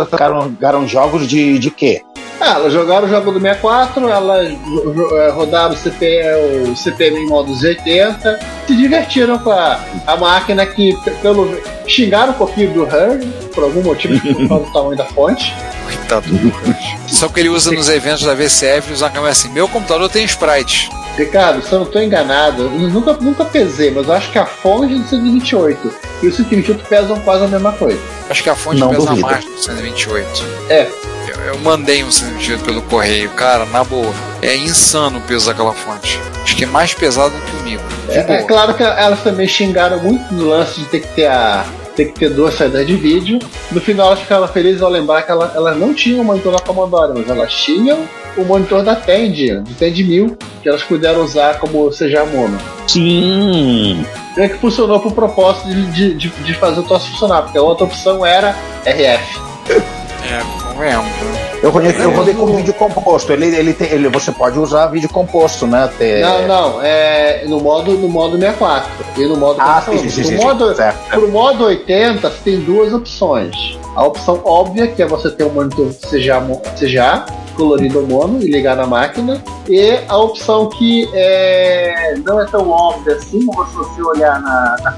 jogaram, jogos de, de quê? Ah, elas jogaram o jogo do 64, elas eh, rodaram o, CP, o CPM em modos 80, se divertiram com a, a máquina que, pelo xingaram um pouquinho do Her, por algum motivo, por causa do tamanho da fonte. Coitado do Kurt. Só que ele usa nos eventos da VCF, usa a câmera assim, meu computador tem sprite. Ricardo, se eu não estou enganado, eu nunca, nunca pesei, mas eu acho que a fonte é do 128 e o 128 pesam quase a mesma coisa. Acho que a fonte Não pesa duvido. mais do 128. É. Eu, eu mandei um 128 pelo correio, cara, na boa. É insano o peso daquela fonte. Acho que é mais pesado do que o Mico. De É, é claro que elas também xingaram muito no lance de ter que ter a. ter que ter duas saídas de vídeo. No final elas ficaram felizes ao lembrar que ela- elas não tinham o monitor da Commodore, mas elas tinham o monitor da Tandy, do Tandy 1000, que elas puderam usar como CGA mono. Sim! É que funcionou pro propósito de, de, de- de fazer o troço funcionar, porque a outra opção era RF. É, convenhamos. né? Eu rodei, eu rodei com vídeo composto. Ele, ele tem, ele, você pode usar vídeo composto, né? Ter- Não, não, é no modo, no modo 64. E no modo Ah, sim, sim, sim, modo, certo. Pro modo 80, você tem duas opções. A opção óbvia, que é você ter um monitor CGA, CGA colorido mono e ligar na máquina. E a opção que é, não é tão óbvia assim, mas se você olhar na, na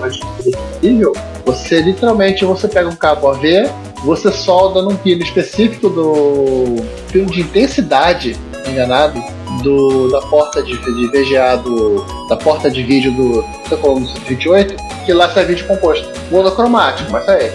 mais possível, você literalmente você pega um cabo AV, você solda num pino específico do pino de intensidade, enganado, do, da porta de, de VGA do, da porta de vídeo do do 128, que lá sai vídeo composto. Monocromático, mas é,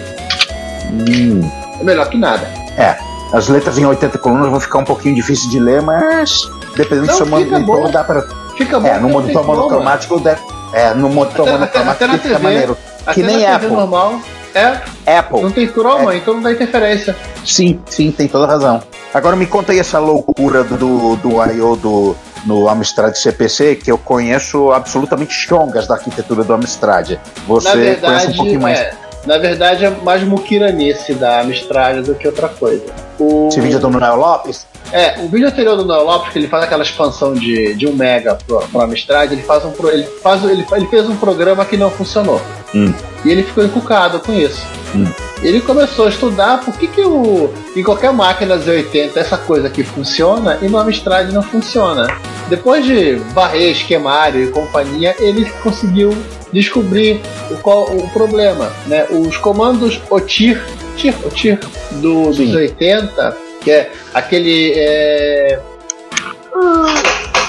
Hum. é melhor que nada. É, as letras em 80 colunas vão ficar um pouquinho difícil de ler, mas dependendo Não, do seu monitor, dá pra. Fica bom. É, no monitor monocromático, deve- é, no monitor Até- até- até monocromático na fica TV. maneiro. Até que nem Apple. normal. É, Apple. não tem chroma, então não dá interferência. Sim, sim, tem toda razão. Agora me conta aí essa loucura do, do I.O. do, no Amstrad CPC, que eu conheço absolutamente chongas da arquitetura do Amstrad. Você Na conhece verdade, um pouquinho mais. é, na verdade é mais muquiranice da Amstrad do que outra coisa. O, Esse vídeo é do Noel Lopes? É, o vídeo anterior do Noel Lopes, que ele faz aquela expansão de, de 1 mega pro, pro Amstrad, ele faz um ele faz ele, ele fez um programa que não funcionou. Hum. E ele ficou encucado com isso. Hum. Ele começou a estudar por que, que o, em qualquer máquina Z80 essa coisa aqui funciona e no Amstrad não funciona. Depois de varrer esquemário e companhia, ele conseguiu descobrir o, qual, o problema. Né? Os comandos OTIR, TIR, OTIR do, dos Sim. 80, que é aquele. é,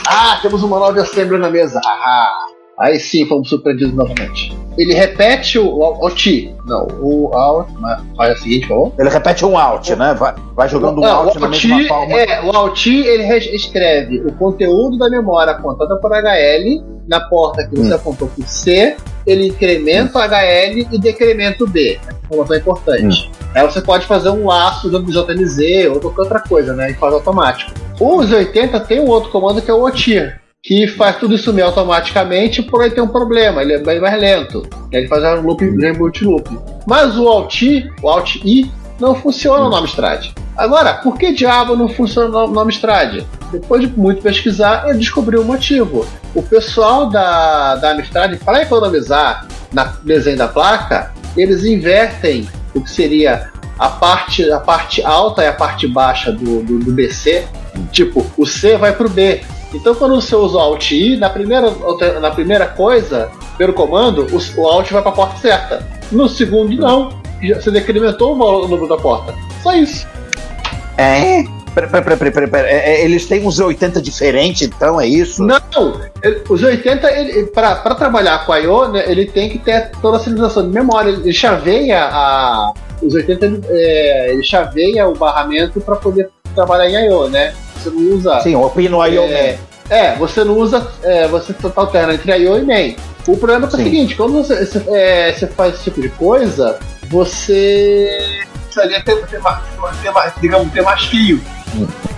Ah, temos uma nova assembly na mesa. Ah, aí sim fomos surpreendidos novamente. Ele repete o, o, o T. Não, o out. Faz o seguinte, por favor. Ele repete um out, né? Vai, vai jogando um out o na mesma forma. é, o Alt ele re- escreve o conteúdo da memória apontada por HL na porta que você Hum. apontou por C, ele incrementa o HL e decrementa o B. Essa informação é importante. Hum. Aí você pode fazer um laço de JNZ ou qualquer outra coisa, né? E faz automático. Os 80 tem um outro comando que é o OTIR, que faz tudo isso meio automaticamente, porém tem um problema, ele é bem mais lento. Ele faz um loop, reboot loop. Mas o Alt, o Alt I, não funciona no Amstrad. Agora, por que diabo não funciona no Amstrad? Depois de muito pesquisar, eu descobri o motivo. O pessoal da, da Amstrad, para economizar na desenho da placa, eles invertem o que seria a parte, a parte alta e a parte baixa do, do, do BC. Tipo, o C vai pro B. Então, quando você usa o Alt I, na primeira, na primeira coisa, pelo comando, o, o Alt vai para a porta certa. No segundo, não. Já- Você decrementou o número da porta. Só isso. É? Pera, pera, pera, pera. É, é, Eles têm uns 80 diferentes, então é isso? Não! os 80, ele, para trabalhar com a I.O., né, ele tem que ter toda a sinalização de memória. Ele chaveia a. Os 80, ele, é, ele chaveia o barramento para poder trabalhar em I.O., né? Você não usa. Sim, o Pino I.O. É, é, você não usa. É, você tá alterna entre I.O. e main. O problema é, é o seguinte: quando você, você, é, você faz esse tipo de coisa, você precisaria ter, ter, mais- ter mais, digamos, ter mais fio.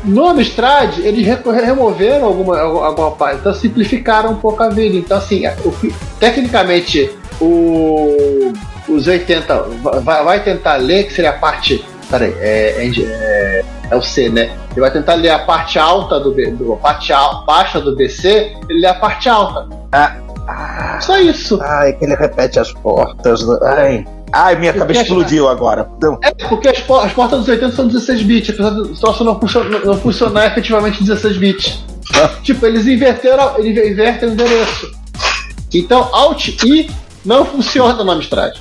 No Amstrad, eles removeram alguma, alguma parte, então simplificaram um pouco a vida. Então, assim, o que- tecnicamente, o, os 80 vai, vai tentar ler, que seria a parte. Peraí, é, é, é, é o C, né? Ele vai tentar ler a parte alta do, B- do a parte al- baixa do BC, ele lê a parte alta. Ah, Só isso. ai, que ele repete as portas. Ai, ai minha Eu cabeça explodiu agora. Então, É, porque as, por- as portas dos 80 são 16 bits, apesar do troço não, funcionar, não funcionar efetivamente 16 bits. tipo, eles inverteram, eles invertem o endereço. Então, Alt I não funciona no Amstrad.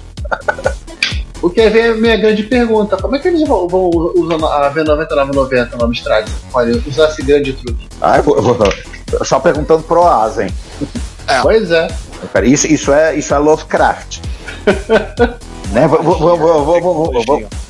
O que vem a minha grande pergunta: como é que eles vão, vão usar a V9990 no Amstrad? Olha, usar esse grande truque. ai, vou, vou- só perguntando pro Asen. Pois é. Cara, isso, isso, é, isso é Lovecraft. né?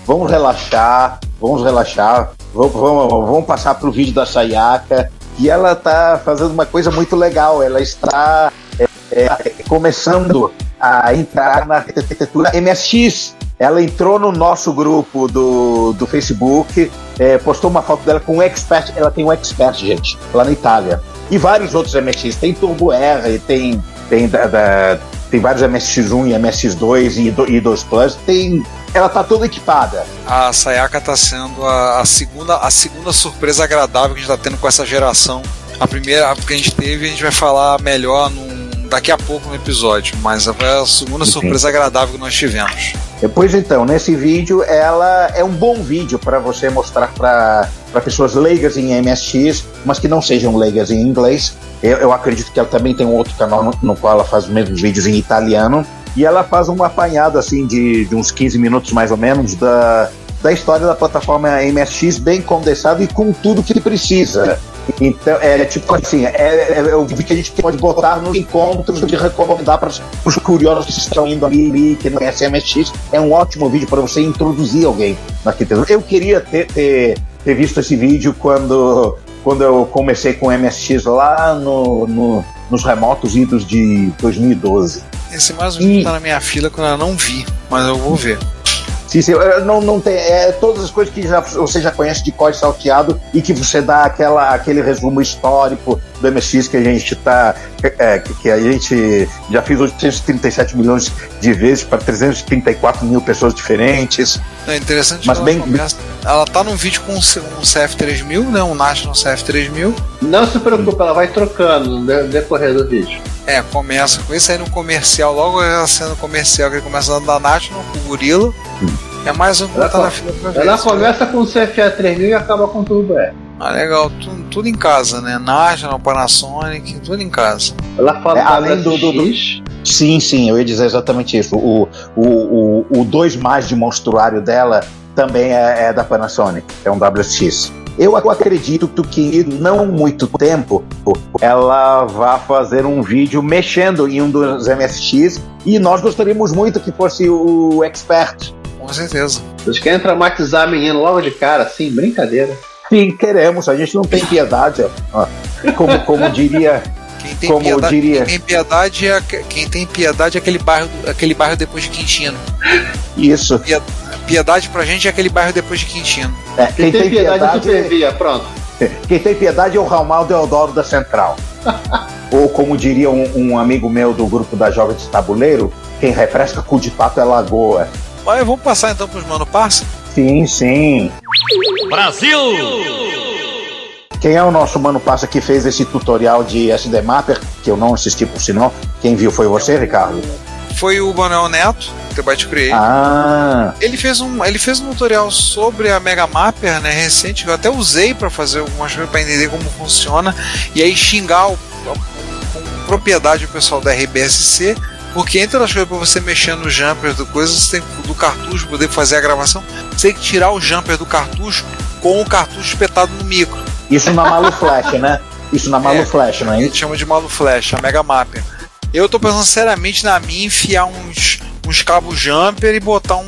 Vamos relaxar, vamos relaxar, vamos, vamos, vamos passar pro vídeo da Sayaka. E ela tá fazendo uma coisa muito legal. Ela está é, é, começando a entrar na arquitetura MSX. Ela entrou no nosso grupo do, do Facebook, é, postou uma foto dela com um expert. Ela tem um expert, gente, lá na Itália. E vários outros MSX. Tem Turbo R, tem, tem, da, da- tem vários MSX1 e MSX2 e, e 2 Plus. Tem, ela tá toda equipada. A Sayaka tá sendo a, a segunda, a segunda surpresa agradável que a gente tá tendo com essa geração. A primeira que a gente teve, a gente vai falar melhor num- daqui a pouco no episódio, mas foi a segunda Sim. surpresa agradável que nós tivemos. Pois então, nesse vídeo, ela é um bom vídeo para você mostrar para pessoas leigas em MSX, mas que não sejam leigas em inglês. Eu, eu acredito que ela também tem um outro canal no, no qual ela faz os mesmos vídeos em italiano. E ela faz uma apanhada assim de, de uns 15 minutos mais ou menos da, da história da plataforma MSX bem condensado e com tudo que ele precisa. Então, é tipo assim, é, é, é o vídeo que a gente pode botar nos encontros de recomendar para os curiosos que estão indo ali que não conhecem MSX. É um ótimo vídeo para você introduzir alguém na arquitetura. Eu queria ter, ter, ter visto esse vídeo quando, quando eu comecei com MSX lá no, no- nos remotos idos de 2012. Esse mais um E- vídeo tá na minha fila que eu não vi, mas eu vou ver. Sim, sim, é, não, não tem, é todas as coisas que já, você já conhece de código salteado e que você dá aquela, aquele resumo histórico do MX que a gente tá. é, que, que a gente já fez 837 milhões de vezes para 334 mil pessoas diferentes. É interessante Mas bem- ela começa. Ela tá num vídeo com um C- um CF3000, né? Um National CF3000. Não se preocupe, ela vai trocando no de- decorrer do vídeo. É, começa com esse aí no comercial, logo ela sendo comercial, que ele começa dando da National com o gorila. É mais um Ela tá na fila pra ver. Ela isso. começa com o CFA 3000 e acaba com o Turbo R. Ah, legal, tudo, tudo em casa, né? National, Panasonic, tudo em casa. Ela fala É, além do- do- do- WSX, Sim, sim, eu ia dizer exatamente isso. O, o, o, o 2 mais de monstruário dela também é, é da Panasonic, é um WX. Eu ac- acredito que não muito tempo ela vai fazer um vídeo mexendo em um dos MSX e nós gostaríamos muito que fosse o Expert. Com certeza. Vocês querem traumatizar a menina logo de cara, assim, brincadeira. Sim, queremos, a gente não tem piedade. ó. Como, como diria. Quem tem, Como piedade, diria- quem tem piedade é quem tem piedade é aquele bairro, aquele bairro depois de Quintino. Isso. Piedade pra gente é aquele bairro depois de Quintino. É, Quem, tem, piedade, é supervia, pronto. Quem tem piedade é o Ramal Deodoro da Central. Ou como diria um, um amigo meu do grupo da Jovens de Tabuleiro, quem refresca cu de pato é lagoa. Mas vamos passar então pros Mano Parça? Sim, sim. Brasil! Quem é o nosso mano passa que fez esse tutorial de SD Mapper, que eu não assisti por sinal? Quem viu foi você, Ricardo? Foi o Manuel Neto, The Byte Create. Ah, Ele fez um, ele fez um tutorial sobre a Mega Mapper, né, recente, que eu até usei para fazer algumas coisas para entender como funciona e aí xingar o, com propriedade o pessoal da RBSC, porque entre as coisas para você mexer no jumper do coisa, você tem que- do cartucho poder fazer a gravação, você tem que tirar o jumper do cartucho com o cartucho espetado no micro. isso na Malu Flash, né? Isso na Malu É. Flash, não é A gente chama de Malu Flash, a Mega Mapper. Eu tô pensando seriamente na minha enfiar uns, uns cabos jumper e botar um.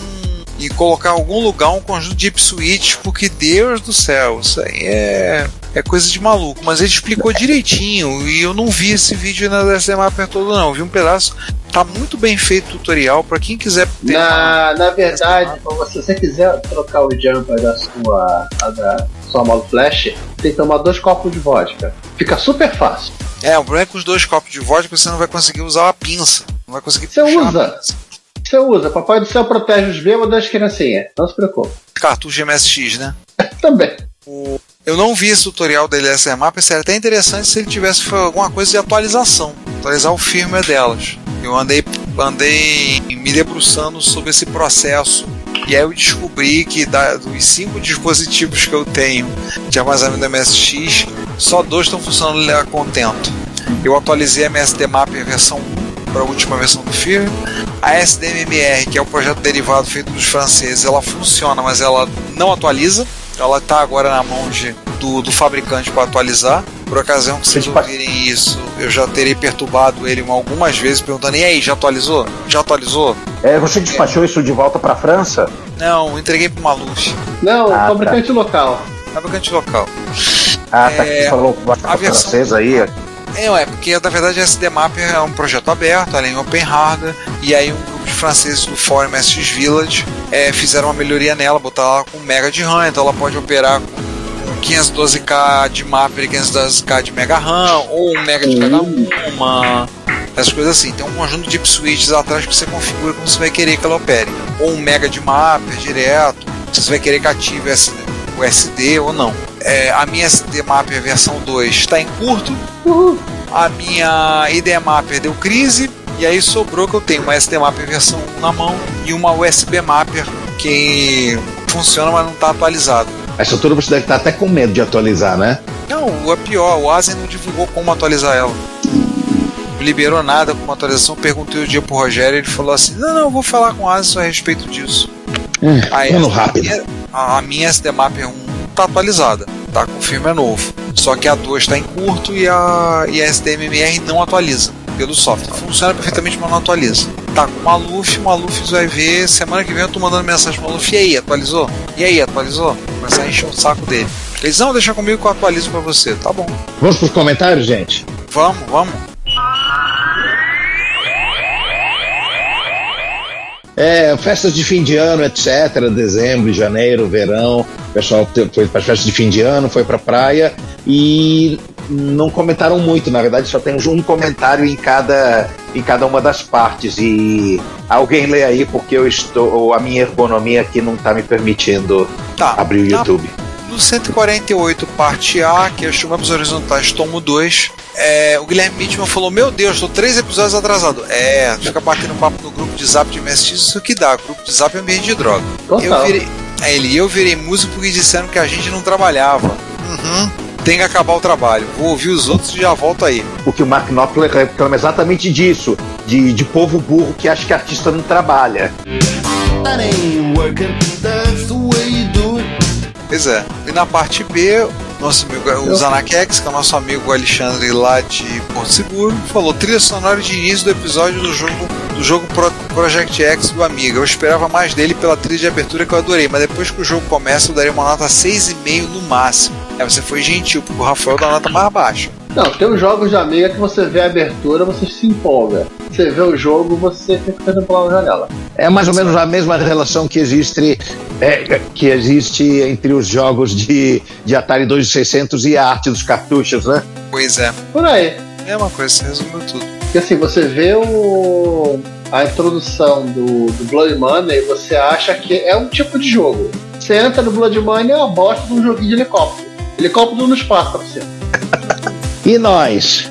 e colocar em algum lugar um conjunto de switch, porque Deus do céu, isso aí é. é coisa de maluco. Mas ele explicou direitinho e eu não vi esse vídeo na DSD Mapper todo, não. Eu vi um pedaço. Tá muito bem feito o tutorial. para quem quiser ter uma- Na, na verdade, se você quiser trocar o jumper da sua, a da sua modo flash, tem que tomar dois copos de vodka. Fica super fácil. É, o problema é que com os dois copos de vodka você não vai conseguir usar a pinça. Não vai conseguir Você usa. Você usa, Papai do Céu protege os bêbados das criancinhas. Não se preocupe. Cartucho MSX, né? Também. O- Eu não vi esse tutorial da LSR Map, seria até interessante se ele tivesse alguma coisa de atualização, atualizar o firmware delas. Eu andei, andei me debruçando sobre esse processo e aí eu descobri que da- dos cinco dispositivos que eu tenho de armazenamento da MSX, só dois estão funcionando a contento. Eu atualizei a MSD Mapper versão 1 para a última versão do firmware. A SDMMR, que é o projeto derivado feito dos franceses, ela funciona, mas ela não atualiza. Ela está agora na mão de, do, do fabricante para atualizar. Por ocasião que vocês ouvirem isso, eu já terei perturbado ele algumas vezes, perguntando: e aí, já atualizou? Já atualizou? É, você despachou isso de volta para França? Não, entreguei para Maluf, Não, Ah, fabricante local. fabricante local. Ah, tá. É, Você falou a versão- francesa aí. É, é, porque na verdade a SD Mapper é um projeto aberto, ela é em Open Hardware, e aí um grupo de franceses do Forum MSX Village é, fizeram uma melhoria nela, botaram ela com mega de RAM, então ela pode operar com 512K de Mapper e 512K de Mega RAM, ou um Mega de cada uma, essas coisas assim. Tem um conjunto de switches atrás que você configura como você vai querer que ela opere. Ou um Mega de Mapper direto, se você vai querer que ative o SD ou não. É, a minha SD Mapper versão 2 está em curto, a minha ID Mapper deu crise e aí sobrou que eu tenho uma SD Mapper versão 1 na mão e uma USB Mapper que funciona, mas não está atualizado. Essa altura você deve estar até com medo de atualizar, né? Não, o é pior, o Asen não divulgou como atualizar ela. Não liberou nada com uma atualização. Perguntei o dia pro Rogério ele falou assim: Não, não, eu vou falar com o Asen a respeito disso. Aí, ano a rápido. minha- A, a minha SD Mapper 1 tá atualizada, tá com firmware novo. Só que a 2 está em curto e a, e a SDMMR não atualiza pelo software. Funciona perfeitamente, mas não atualiza. Tá com o Maluf, o Maluf vai ver. Semana que vem eu tô mandando mensagem pro Maluf. E aí, atualizou? E aí, atualizou? Começar a encher o saco dele. Eles não, deixa comigo que eu atualizo pra você. Tá bom. Vamos pros comentários, gente? Vamos, vamos. É, festas de fim de ano, etc. Dezembro, janeiro, verão. O pessoal foi para festas de fim de ano, foi para praia e não comentaram muito. Na verdade, só temos um comentário em cada, em cada uma das partes. E alguém lê aí porque eu estou, a minha ergonomia aqui não está me permitindo Tá. abrir o Na- YouTube. No 148, parte A, que é Mapas Horizontais, tomo 2, é, o Guilherme Mitchell falou: Meu Deus, tô três episódios atrasado. É, fica batendo papo no grupo de zap de MSX, isso que dá. Grupo de zap é ambiente de droga. Total. Eu virei, é, ele, eu virei músico porque disseram que a gente não trabalhava. Uhum. Tem que acabar o trabalho. Vou ouvir os outros e já volto aí. O que o Mark Knopfler reclama exatamente disso, de, de povo burro que acha que artista não trabalha. Pois é. E na parte B, nosso amigo, o Zanakex, que é o nosso amigo Alexandre lá de Porto Seguro, falou trilha sonora de início do episódio do jogo do jogo Pro- Project X do Amiga. Eu esperava mais dele pela trilha de abertura que eu adorei, mas depois que o jogo começa eu daria uma nota 6,5 no máximo. É, você foi gentil, porque o Rafael dá nota mais baixa. Não, tem os jogos de amiga que você vê a abertura, você se empolga. Você vê o jogo, você fica tentando pular na janela. É mais ou menos a mesma relação que existe, é, que existe entre os jogos de, de Atari 2600 e a arte dos cartuchos, né? Pois é. Por aí. É uma coisa, você resumiu tudo. Porque assim, você vê o, a introdução do, do Blood Money e você acha que é um tipo de jogo. Você entra no Blood Money é uma bosta de um joguinho de helicóptero. Helicóptero no espaço pra você. E nós?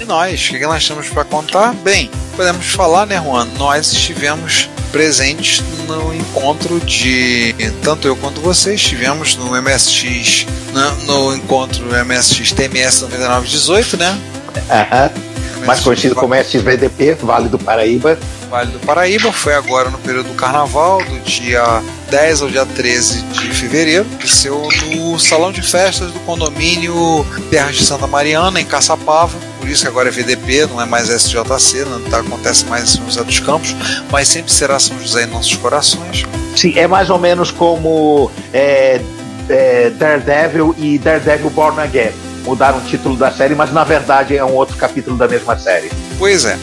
E nós, o que nós temos para contar? Bem, podemos falar, né, Juan? Nós estivemos presentes no encontro de. Tanto eu quanto você estivemos no MSX, né, no encontro MSX TMS 9918, né? Aham. Mais conhecido como SVDP, Vale do Paraíba. Vale do Paraíba, foi agora no período do carnaval, do dia 10 ao dia 13 de fevereiro, aconteceu no salão de festas do condomínio Terras de Santa Mariana, em Caçapava, por isso que agora é VDP, não é mais SJC, não tá, acontece mais em São José dos Campos, mas sempre será São José em nossos corações. Sim, é mais ou menos como é, é, Daredevil e Daredevil Born Again. Mudaram o título da série, mas na verdade é um outro capítulo da mesma série. Pois é.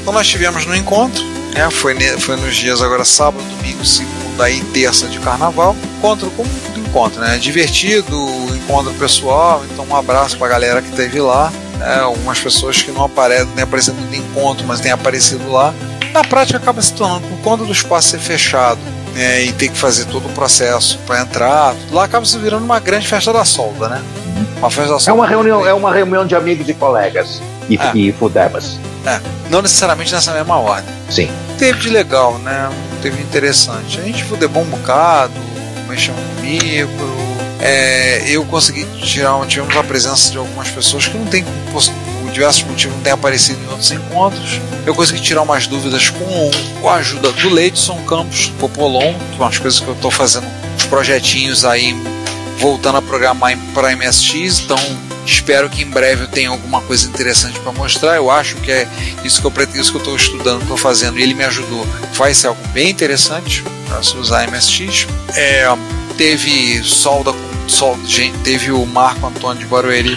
Então nós tivemos no encontro, né? Foi, foi nos dias agora sábado, domingo, segunda e terça de carnaval. Encontro como todo encontro, né? Divertido, encontro pessoal. Então um abraço pra galera que esteve lá. Né? Algumas pessoas que não aparecem, não tem aparecido no encontro, mas tem aparecido lá. Na prática acaba se tornando, por conta do espaço ser fechado. né, e ter que fazer todo o processo para entrar, tudo lá acaba se virando uma grande festa da solda, né? Uma festa da É solda. uma reunião, é uma reunião de amigos e colegas e, Ah. e fudebas. É, não necessariamente nessa mesma ordem. Sim. Teve de legal, né? Teve interessante. A gente fudebou um bocado, mexeu comigo. É, eu consegui tirar, tivemos a presença de algumas pessoas que não tem, por diversos motivos, não tem aparecido em outros encontros. Eu consegui tirar umas dúvidas com, com a ajuda do Leidson Campos Popolon, umas coisas que eu estou fazendo, uns projetinhos aí, voltando a programar para MSX, então espero que em breve eu tenha alguma coisa interessante para mostrar. Eu acho que é isso que eu pretendo, isso que eu estou estudando, estou fazendo, e ele me ajudou. Vai ser algo bem interessante para se usar MSX. É, teve solda, solda, gente, teve o Marco Antônio de Barueri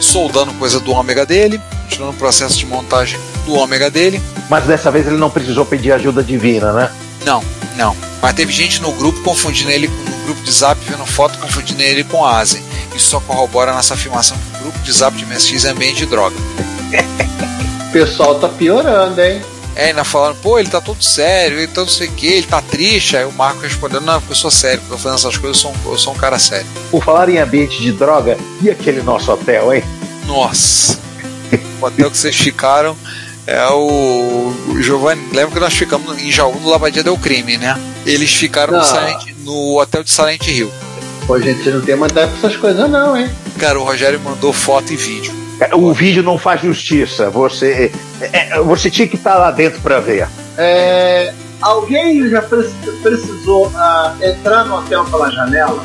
soldando coisa do ômega dele, tirando o processo de montagem do ômega dele. Mas dessa vez ele não precisou pedir ajuda divina, né? Não, não. Mas teve gente no grupo confundindo ele no grupo de zap, vendo foto, confundindo ele com Asen. Isso só corrobora nessa afirmação que o grupo de zap de MSX é ambiente de droga. O pessoal tá piorando, hein? É, ainda falando, pô, ele tá todo sério, ele tá não sei o que, ele tá triste. Aí o Marco respondendo, não, porque eu sou sério, porque eu tô fazendo essas coisas, eu sou, um, eu sou um cara sério. Por falar em ambiente de droga, e aquele nosso hotel, hein? Nossa! o hotel que vocês ficaram é o, o Giovanni. Lembra que nós ficamos em Jaú no Lavadia del Crime, né? Eles ficaram no. Silent- no hotel de Silent Hill. Pô, gente, vocês não tem mandar pra essas coisas, não, hein? Cara, o Rogério mandou foto e vídeo. O vídeo não faz justiça. Você, é, é, você tinha que estar lá dentro para ver. É, alguém já preci- precisou ah, entrar no hotel pela janela?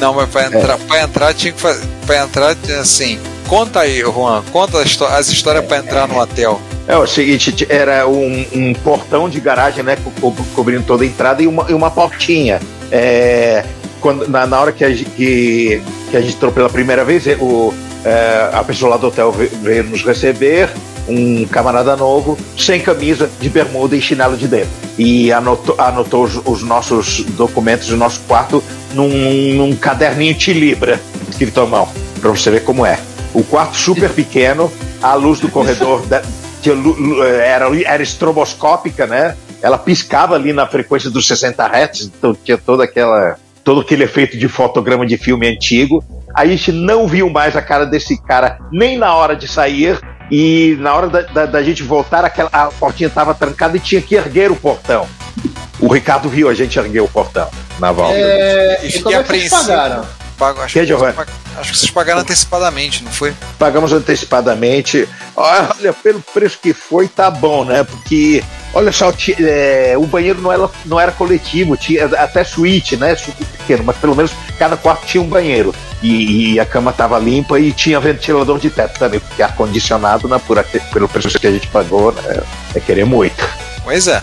Não, mas pra entrar, pra entrar tinha que fazer. Pra entrar, assim. Conta aí, Juan. Conta as, histó- as histórias pra entrar no hotel. É o seguinte, era um, um portão de garagem, né, co- co- cobrindo toda a entrada e uma, e uma portinha. É, quando, na, na hora que a, que, que a gente entrou pela primeira vez, o, é, a pessoa lá do hotel ve- veio nos receber um camarada novo, sem camisa, de bermuda e chinelo de dedo. E anotou, anotou os, os nossos documentos do nosso quarto num, num caderninho de libra, escrito à mão, pra você ver como é. O quarto super pequeno, a luz do corredor tinha lu- era, era estroboscópica, né? Ela piscava ali na frequência dos 60 Hz, então tinha toda aquela todo aquele efeito de fotograma de filme antigo. A gente não viu mais a cara desse cara nem na hora de sair e na hora da, da- da gente voltar aquela, a portinha estava trancada e tinha que erguer o portão. O Ricardo viu a gente erguer o portão na volta. É, E e como é que vocês pagaram? Pago- acho, Que, que vocês pag- acho que vocês pagaram antecipadamente, não foi? Pagamos antecipadamente. Olha, pelo preço que foi, tá bom, né? Porque, olha só, é, o banheiro não era, não era coletivo, tinha até suíte, né? Super pequeno, mas pelo menos cada quarto tinha um banheiro. E, e a cama tava limpa e tinha ventilador de teto também, porque ar-condicionado, né, por, pelo preço que a gente pagou, né, é querer muito. Pois é.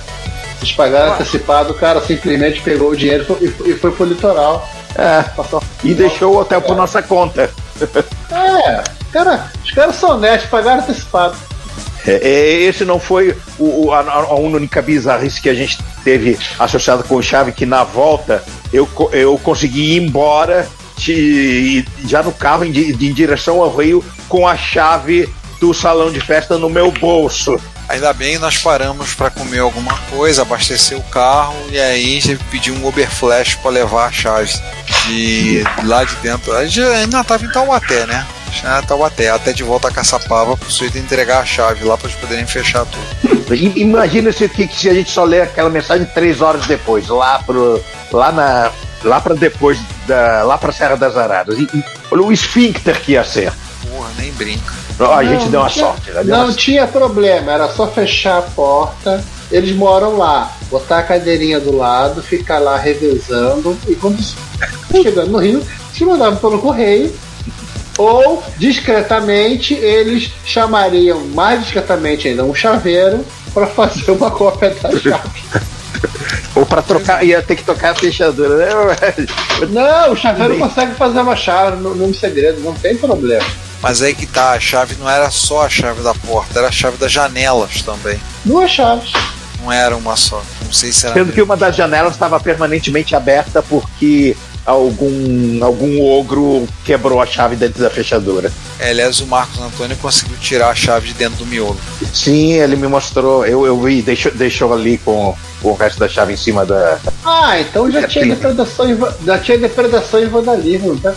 Vocês pagaram antecipado, o cara simplesmente pegou o dinheiro e foi- e foi, e foi pro litoral. É, e deixou o hotel por nossa conta. É, cara, os caras são honestos, pagaram antecipado. É, é, esse não foi o, a, a única bizarrice que a gente teve associada com o Chave, que na volta eu, eu consegui ir embora de- já no carro em, di- em direção ao Rio com a chave do salão de festa no meu bolso. Ainda bem nós paramos para comer alguma coisa, abastecer o carro e aí a gente pediu um Uber Flash para levar a chave de lá de dentro. A gente ainda estava em Taubaté, né? Em Taubaté, até de volta a Caçapava para o sujeito entregar a chave lá para eles poderem fechar tudo. Imagina se, que, se a gente só ler aquela mensagem três horas depois, lá pro. lá na. lá para depois da. lá pra Serra das Araras. E, e olha o esfíncter que ia ser. Porra, nem brinca. Ó, a Não, gente deu uma tinha- sorte. né? Não uma tinha problema, era só fechar a porta. Eles moram lá, botar a cadeirinha do lado, ficar lá revezando. E quando chegando no Rio, se mandavam pelo correio. Ou, discretamente, eles chamariam mais discretamente ainda um chaveiro para fazer uma cópia da chave. Ou para trocar, ia ter que tocar a fechadura, né? Não, o chaveiro consegue fazer uma chave no, no segredo, não tem problema. Mas aí que tá, a chave não era só a chave da porta, era a chave das janelas também. Duas chaves. Não era uma só. Não sei se era. Sendo que uma das janelas estava permanentemente aberta porque algum, algum ogro quebrou a chave dentro da fechadura. É, aliás, o Marcos Antônio conseguiu tirar a chave de dentro do miolo. Sim, ele me mostrou, eu, eu vi, deixou, deixou ali com, com o resto da chave em cima da. Ah, então já tinha depredação e, já tinha depredação e vandalismo. Tá.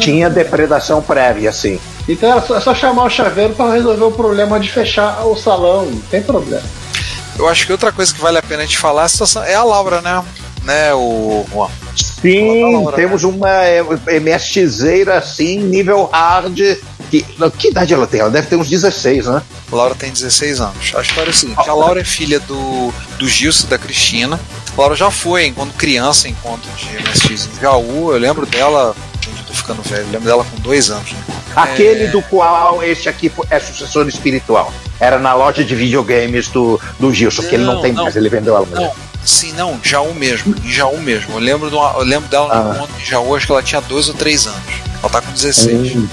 Tinha depredação prévia, sim. Então era só, é só chamar o chaveiro para resolver o problema de fechar o salão, não tem problema. Eu acho que outra coisa que vale a pena a gente falar é a, situação, é a Laura, né? Né, o Juan? Sim, Laura, temos uma é, MSXeira assim, nível hard. Que, não, que idade ela tem? Ela deve ter uns 16, né? A Laura tem 16 anos. A história é a seguinte: a Laura é filha do, do Gilson e da Cristina. A Laura já foi, enquanto criança, enquanto de MSX em Jaú. Eu lembro dela. Gente, eu tô ficando velho. Eu lembro dela com dois anos. Né? Aquele do qual este aqui é sucessor espiritual. Era na loja de videogames do, do Gilson, que ele não tem não. mais, ele vendeu ela. Não, sim, não, Jaú mesmo. Em Jaú mesmo. Eu lembro, de uma- eu lembro dela no Ah. encontro em Jaú, acho que ela tinha dois ou três anos. Ela tá com 16. Hum.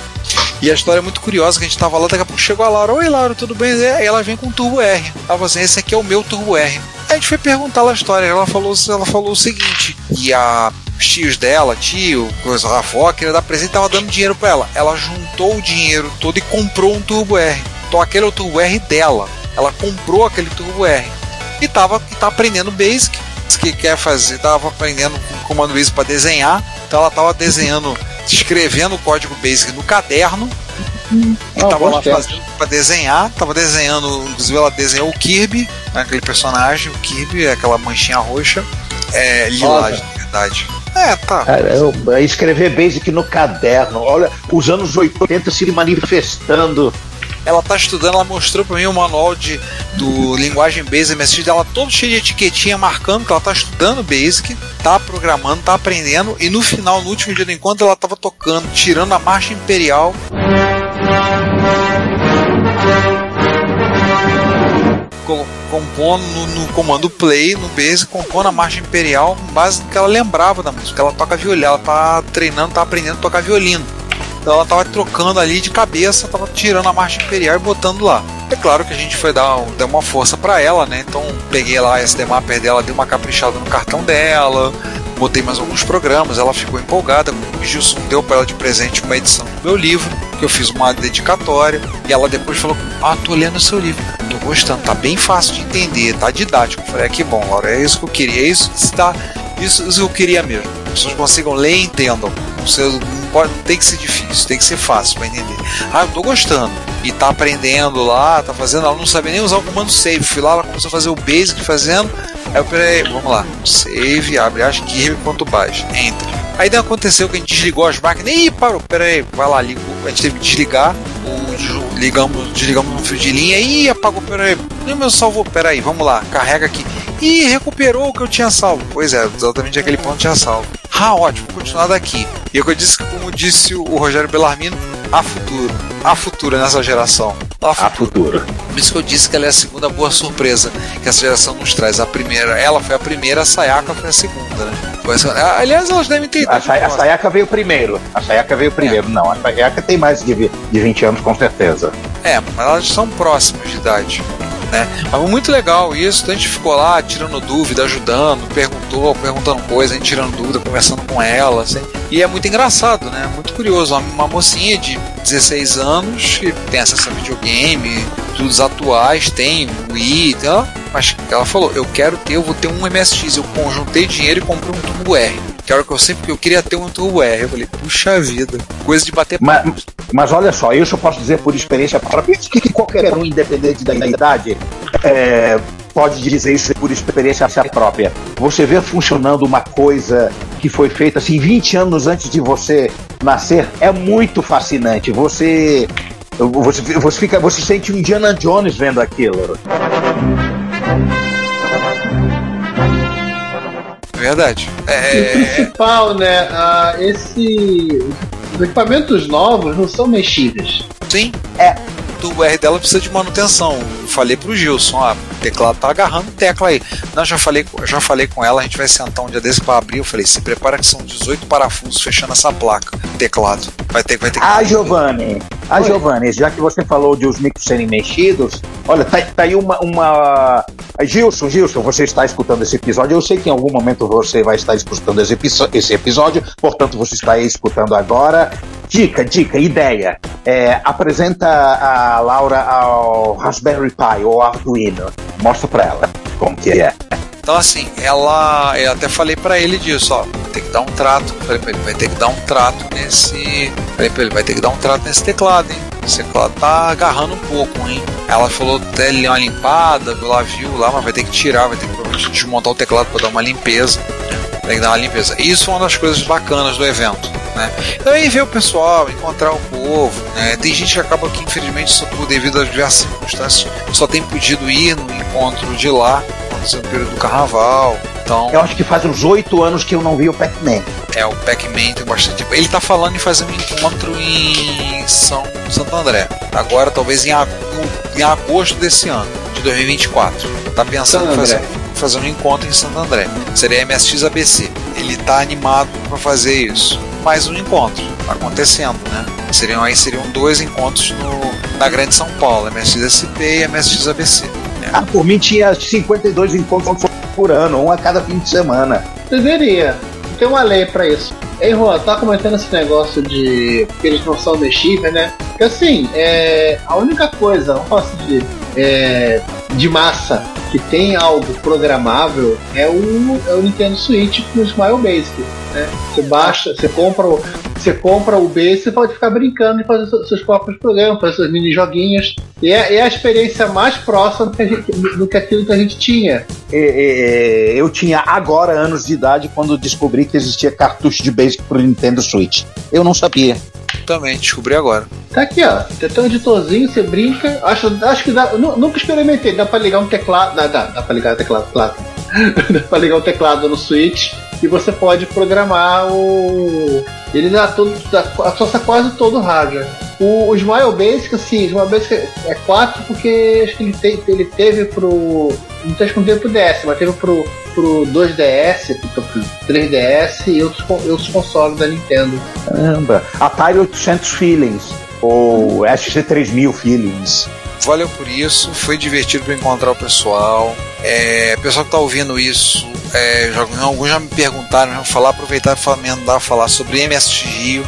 E a história é muito curiosa, que a gente tava lá, daqui a pouco chegou a Laura, oi Laura, tudo bem? E ela vem com o Turbo R. Ela falou assim, esse aqui é o meu Turbo R. A gente foi perguntar a história, ela falou, ela falou o seguinte, e a os tios dela, tio, coisa, a avó, queria dar presente, tava dando dinheiro pra ela. Ela juntou o dinheiro todo e comprou um Turbo R. Então aquele é o Turbo R dela. Ela comprou aquele Turbo R. E tava e tá aprendendo Basic. Que quer fazer, tava aprendendo com comando Basic para desenhar. Então ela tava desenhando, escrevendo o código Basic no caderno. E Ah, tava bons lá fazendo pra desenhar, tava desenhando, inclusive ela desenhou o Kirby, né, aquele personagem, o Kirby, aquela manchinha roxa, é, lilás, na verdade. É, tá. Caramba, escrever Basic no caderno. Olha, os anos 80 se manifestando. Ela tá estudando, ela mostrou pra mim o manual de, do linguagem Basic MSX dela todo cheio de etiquetinha marcando que ela tá estudando Basic, tá programando, tá aprendendo, e no final, no último dia do encontro, ela tava tocando, tirando a marcha imperial. co- Compondo no, no comando play, no Basic, compondo a marcha imperial base que ela lembrava da música. Ela toca violino, ela tá treinando, tá aprendendo a tocar violino. Então ela tava trocando ali de cabeça, tava tirando a marcha imperial e botando lá. É claro que a gente foi dar, dar uma força para ela, né? Então peguei lá a SD Mapper dela, dei uma caprichada no cartão dela, botei mais alguns programas, ela ficou empolgada. O Gilson deu para ela de presente uma edição do meu livro, que eu fiz uma dedicatória, e ela depois falou: Ah, tô lendo o seu livro, tô gostando, tá bem fácil de entender, tá didático. Eu falei: ah, que bom, Laura, é isso que eu queria, é isso que está. Isso eu queria mesmo. As pessoas consigam ler e entendam. Não, pode, não tem que ser difícil, tem que ser fácil para entender. Ah, eu tô gostando. E tá aprendendo lá, tá fazendo. Ela não sabia nem usar o comando save. Fui lá, ela começou a fazer o basic fazendo. Aí eu peraí, vamos lá. Save, abre as Kirby.base. Entra. Aí daí aconteceu que a gente desligou as máquinas. Ih, parou, peraí, vai lá, ligou. A gente teve que desligar. O, ligamos, desligamos no fio de linha. Ih, apagou, peraí. Não, meu salvou, peraí, vamos lá, carrega aqui. Ih, recuperou o que eu tinha salvo. Pois é, exatamente aquele ponto tinha salvo. Ah, ótimo, vou continuar daqui. E eu disse que, como disse o Rogério Bellarmino, há futuro. Há futuro nessa geração. Há futuro. A futuro. Por isso que eu disse que ela é a segunda boa surpresa que essa geração nos traz. A primeira, ela foi a primeira, a Sayaka foi a segunda, né? A segunda. Aliás, elas devem ter. A, Say- a Sayaka veio primeiro. A Sayaka veio primeiro. Não, a Sayaka tem mais de, de 20 anos, com certeza. É, mas elas são próximas de idade. Né? Mas muito legal isso, então a gente ficou lá tirando dúvida, ajudando, perguntou, perguntando coisa, a gente tirando dúvida, conversando com ela, assim. E é muito engraçado, né? Muito curioso. Uma, mocinha de 16 anos que tem acesso a videogame, estudos atuais, tem Wii, então, mas ela falou, eu quero ter, eu vou ter um MSX, eu conjuntei dinheiro e comprei um Turbo R. Que era o que eu sempre eu queria ter um Turbo R. Eu falei, puxa vida, coisa de bater Mas, mas olha só, isso eu posso dizer por experiência própria. Isso que qualquer um, independente da idade, é, pode dizer isso por experiência própria. Você vê funcionando uma coisa que foi feita assim 20 anos antes de você nascer é muito fascinante. Você você, você fica, você sente um Indiana Jones vendo aquilo. Verdade. E o É, principal, né? ah, esse. Os equipamentos novos não são mexidos. sim, é. O Turbo R dela precisa de manutenção. Eu falei pro Gilson, ah, o teclado tá agarrando tecla aí. Não, já falei, já falei com ela, a gente vai sentar um dia desse para abrir. Eu falei, se prepara que são 18 parafusos fechando essa placa. Teclado. Vai ter, vai ter que. Ah, Giovanni, ah, Giovanni, já que você falou de os micros serem mexidos, olha, tá, tá aí uma, uma. Gilson, Gilson, você está escutando esse episódio. Eu sei que em algum momento você vai estar escutando esse, esse episódio, portanto você está aí escutando agora. Dica, dica, ideia. É, apresenta a Laura ao Raspberry Pi ou Arduino. Mostra pra ela como que é. Então, assim, ela. Eu até falei pra ele disso, ó. Ter que dar um trato. Falei pra ele, vai ter que dar um trato nesse. Falei pra ele, vai ter que dar um trato nesse teclado, hein? Esse teclado tá agarrando um pouco, hein? Ela falou até uma limpada, ela viu lá, mas vai ter que tirar, vai ter que desmontar o teclado pra dar uma limpeza. Tem que dar uma limpeza. Isso é uma das coisas bacanas do evento. Né? Então aí ver o pessoal, encontrar o povo. Né? Tem gente que acaba que, infelizmente, só por devido às diversas circunstâncias, só tem podido ir no encontro de lá, aconteceu no período do carnaval. Então, Eu acho que faz uns oito anos que eu não vi o Pac-Man. é, o Pac-Man tem bastante. Ele tá falando em fazer um encontro em São Santo André. Agora, talvez em, em agosto desse ano, de 2024. Tá pensando em fazer, fazer um encontro em Santo André. Seria MSX ABC. Ele tá animado para fazer isso. Mais um encontro. Tá acontecendo, né? Seriam, aí seriam dois encontros no, na Grande São Paulo, MSX SP e MSX ABC. né? Ah, por mim tinha 52 encontros por ano, um a cada fim de semana. Deveria. Tem uma lei pra isso. Ei, Juan, tá comentando esse negócio de que eles não são mexíveis, né? Porque assim, é, a única coisa, assim, de, é, de massa que tem algo programável é o, é o Nintendo Switch com o Smile Basic. Né? Você baixa, você compra o. Você compra o Basic e pode ficar brincando e fazer seus- próprios programas, fazer seus mini joguinhos. E é, é a experiência mais próxima do que, a gente- do que aquilo que a gente tinha. É, é, eu tinha agora anos de idade quando descobri que existia cartucho de Basic pro Nintendo Switch. Eu não sabia. Também descobri agora. Tá aqui, ó. Tem até um editorzinho, você brinca. Acho, acho que dá. nu- Nunca experimentei. Dá pra ligar um teclado. Dá, dá, dá pra ligar o teclado, claro. pra ligar o teclado no Switch e você pode programar o. Ele dá tudo. dá- acessa quase todo o hardware. O, o Smile Basic, assim, o Smile Basic é 4 porque acho que ele, te- ele teve pro. Não sei se não teve DS, mas teve pro, pro 2DS, pro, pro 3DS e outros, outros consoles da Nintendo. Caramba. Atari 800 Feelings. Ou SC3000 Feelings. Valeu por isso, foi divertido encontrar o pessoal. É, pessoal que tá ouvindo isso, é, já, alguns já me perguntaram, já falar, aproveitar para mandar falar sobre MSX Rio.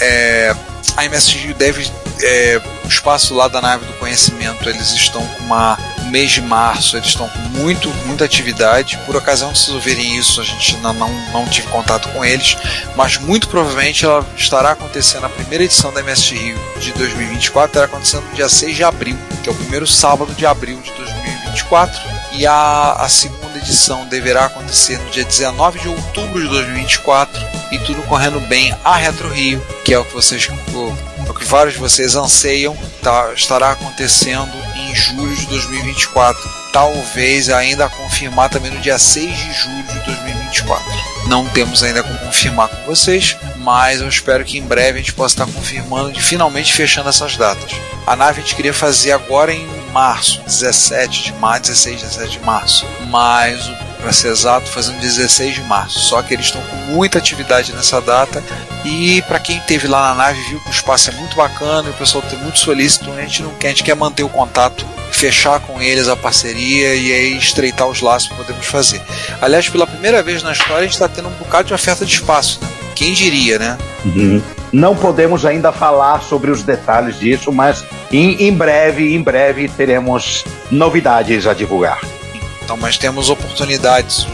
É, a MSX Rio deve. É, o espaço lá da nave do conhecimento, eles estão com uma. Mês de março, eles estão com muito, muita atividade. Por ocasião que vocês ouvirem isso, a gente não, não, não tive contato com eles, mas muito provavelmente ela estará acontecendo a primeira edição da MSX Rio de 2024, estará acontecendo no dia 6 de abril, que é o primeiro sábado de abril de 2024, e a, a segunda edição deverá acontecer no dia 19 de outubro de 2024 e tudo correndo bem a Retro Rio, que é o que vocês o, o que vários de vocês anseiam, tá, estará acontecendo em julho de 2024. Talvez ainda confirmar também no dia 6 de julho de 2024. Não temos ainda como confirmar com vocês, mas eu espero que em breve a gente possa estar confirmando e finalmente fechando essas datas. A nave a gente queria fazer agora em março, 17 de março, 16, 17 de março, mas para ser exato, fazendo 16 de março. Só que eles estão com muita atividade nessa data e para quem esteve lá na nave viu que o espaço é muito bacana, e o pessoal tem muito solícito, a gente não quer, a gente quer manter o contato, fechar com eles a parceria e aí estreitar os laços que podemos fazer. Aliás, pela primeira vez na história a gente está tendo um bocado de oferta de espaço, né? Quem diria, né? Uhum. Não podemos ainda falar sobre os detalhes disso, mas em, em breve, em breve teremos novidades a divulgar. Então, mas temos oportunidades,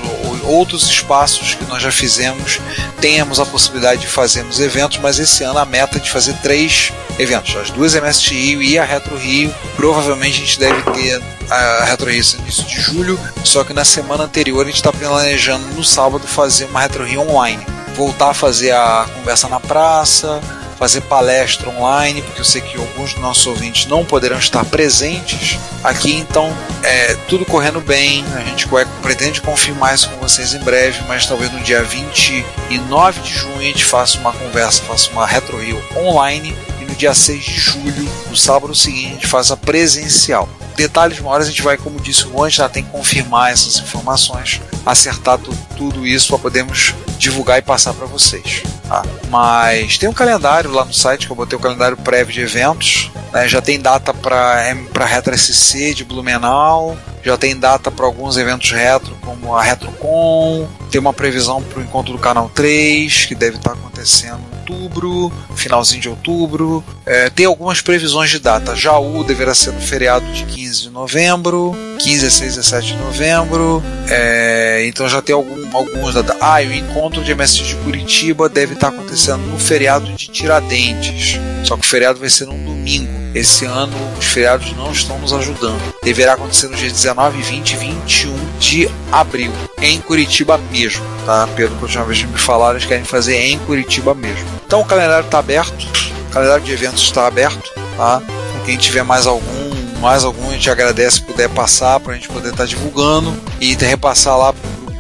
outros espaços que nós já fizemos, temos a possibilidade de fazermos eventos, mas esse ano a meta é de fazer três eventos, as duas MST Rio e a Retro Rio. Provavelmente a gente deve ter a Retro Rio no início de julho, só que na semana anterior a gente está planejando no sábado fazer uma Retro Rio online. Voltar a fazer a conversa na praça, fazer palestra online, porque eu sei que alguns dos nossos ouvintes não poderão estar presentes aqui, então é, tudo correndo bem, a gente pretende confirmar isso com vocês em breve, mas talvez no dia 29 de junho a gente faça uma conversa, faça uma Retro Rio online e no dia 6 de julho, no sábado seguinte, a gente faça presencial. Detalhes maiores a gente vai, como disse o Juan, já tem que confirmar essas informações, acertar tu, tudo isso para podermos divulgar e passar para vocês. Tá? Mas tem um calendário lá no site que eu botei o calendário prévio de eventos. Né? Já tem data para Retro SC de Blumenau, já tem data para alguns eventos retro, como a RetroCon, tem uma previsão para o encontro do Canal 3, que deve estar tá acontecendo outubro, finalzinho de outubro. É, tem algumas previsões de data. Jaú deverá ser no feriado de 15 de novembro, 15, 16, 17 de novembro. É, então já tem algum, alguns datas. Ah, e o encontro de MST de Curitiba deve estar acontecendo no feriado de Tiradentes. Só que o feriado vai ser num domingo. Esse ano os feriados não estão nos ajudando. Deverá acontecer nos dias 19, 20 e 21 de abril, em Curitiba mesmo, tá? Pelo que última vez me falaram, eles querem fazer em Curitiba mesmo. Então o calendário está aberto, o calendário de eventos está aberto, tá? Quem tiver mais algum, mais algum, a gente agradece se puder passar para a gente poder estar tá divulgando e repassar lá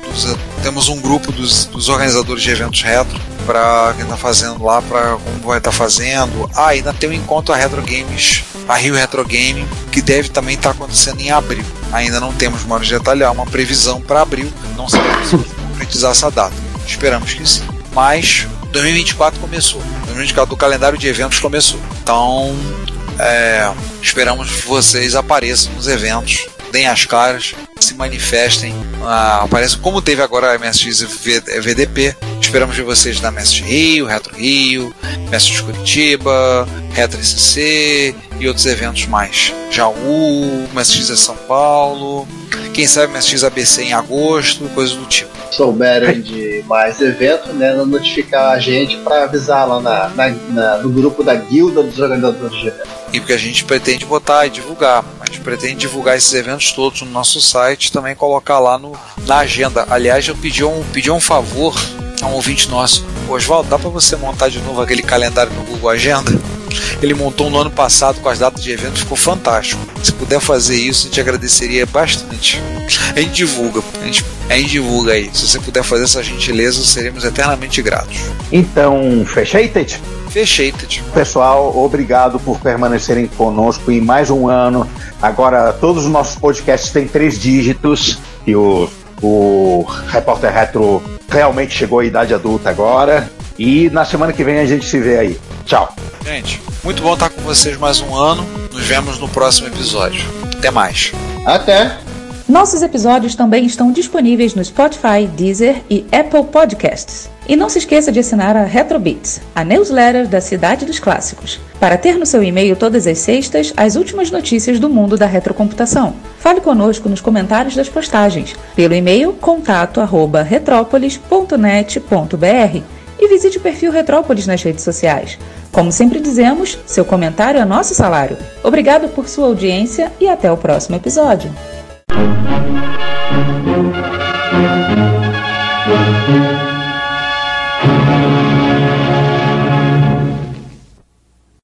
dos, temos um grupo dos, dos organizadores de eventos retro para quem está fazendo lá, para como vai estar tá fazendo. Ah, ainda tem um encontro a Retro Games, a Rio Retro Game, que deve também estar tá acontecendo em abril. Ainda não temos mais detalhar uma previsão para abril, não sabemos se concretizar essa data. Esperamos que sim. Mas 2024 começou. 2024 o calendário de eventos começou. Então, é, esperamos que vocês apareçam nos eventos, deem as caras, se manifestem, ah, apareçam como teve agora a MSX VDP, Esperamos ver vocês na Mestre Rio, Retro Rio, Mestre Curitiba, Retro SC e outros eventos mais. Jaú, Mestre X São Paulo, quem sabe Mestre X ABC em agosto, coisas do tipo. Souberem de mais eventos, né? Notificar a gente para avisar lá na, na, na, no grupo da Guilda dos Organizadores de Eventos. E porque a gente pretende botar e divulgar. A gente pretende divulgar esses eventos todos no nosso site também colocar lá no, na agenda. Aliás, eu pedi um, pedi um favor a um ouvinte nosso. Oswaldo, dá para você montar de novo aquele calendário no Google Agenda? Ele montou no ano passado com as datas de eventos, ficou fantástico. Se puder fazer isso, a gente agradeceria bastante. A gente divulga, a gente, a gente divulga aí. Se você puder fazer essa gentileza, seremos eternamente gratos. Então, fechated? Fechated. Pessoal, obrigado por permanecerem conosco em mais um ano. Agora, todos os nossos podcasts têm três dígitos e o, o Repórter Retro realmente chegou à idade adulta agora. E na semana que vem a gente se vê aí. Tchau. Gente, muito bom estar com vocês mais um ano. Nos vemos no próximo episódio. Até mais. Até! Nossos episódios também estão disponíveis no Spotify, Deezer e Apple Podcasts. E não se esqueça de assinar a Retrobits, a newsletter da Cidade dos Clássicos, para ter no seu e-mail todas as sextas as últimas notícias do mundo da retrocomputação. Fale conosco nos comentários das postagens, pelo e-mail contato@retropolis.net.br e visite o perfil Retrópolis nas redes sociais. Como sempre dizemos, seu comentário é nosso salário. Obrigado por sua audiência e até o próximo episódio. Thank you.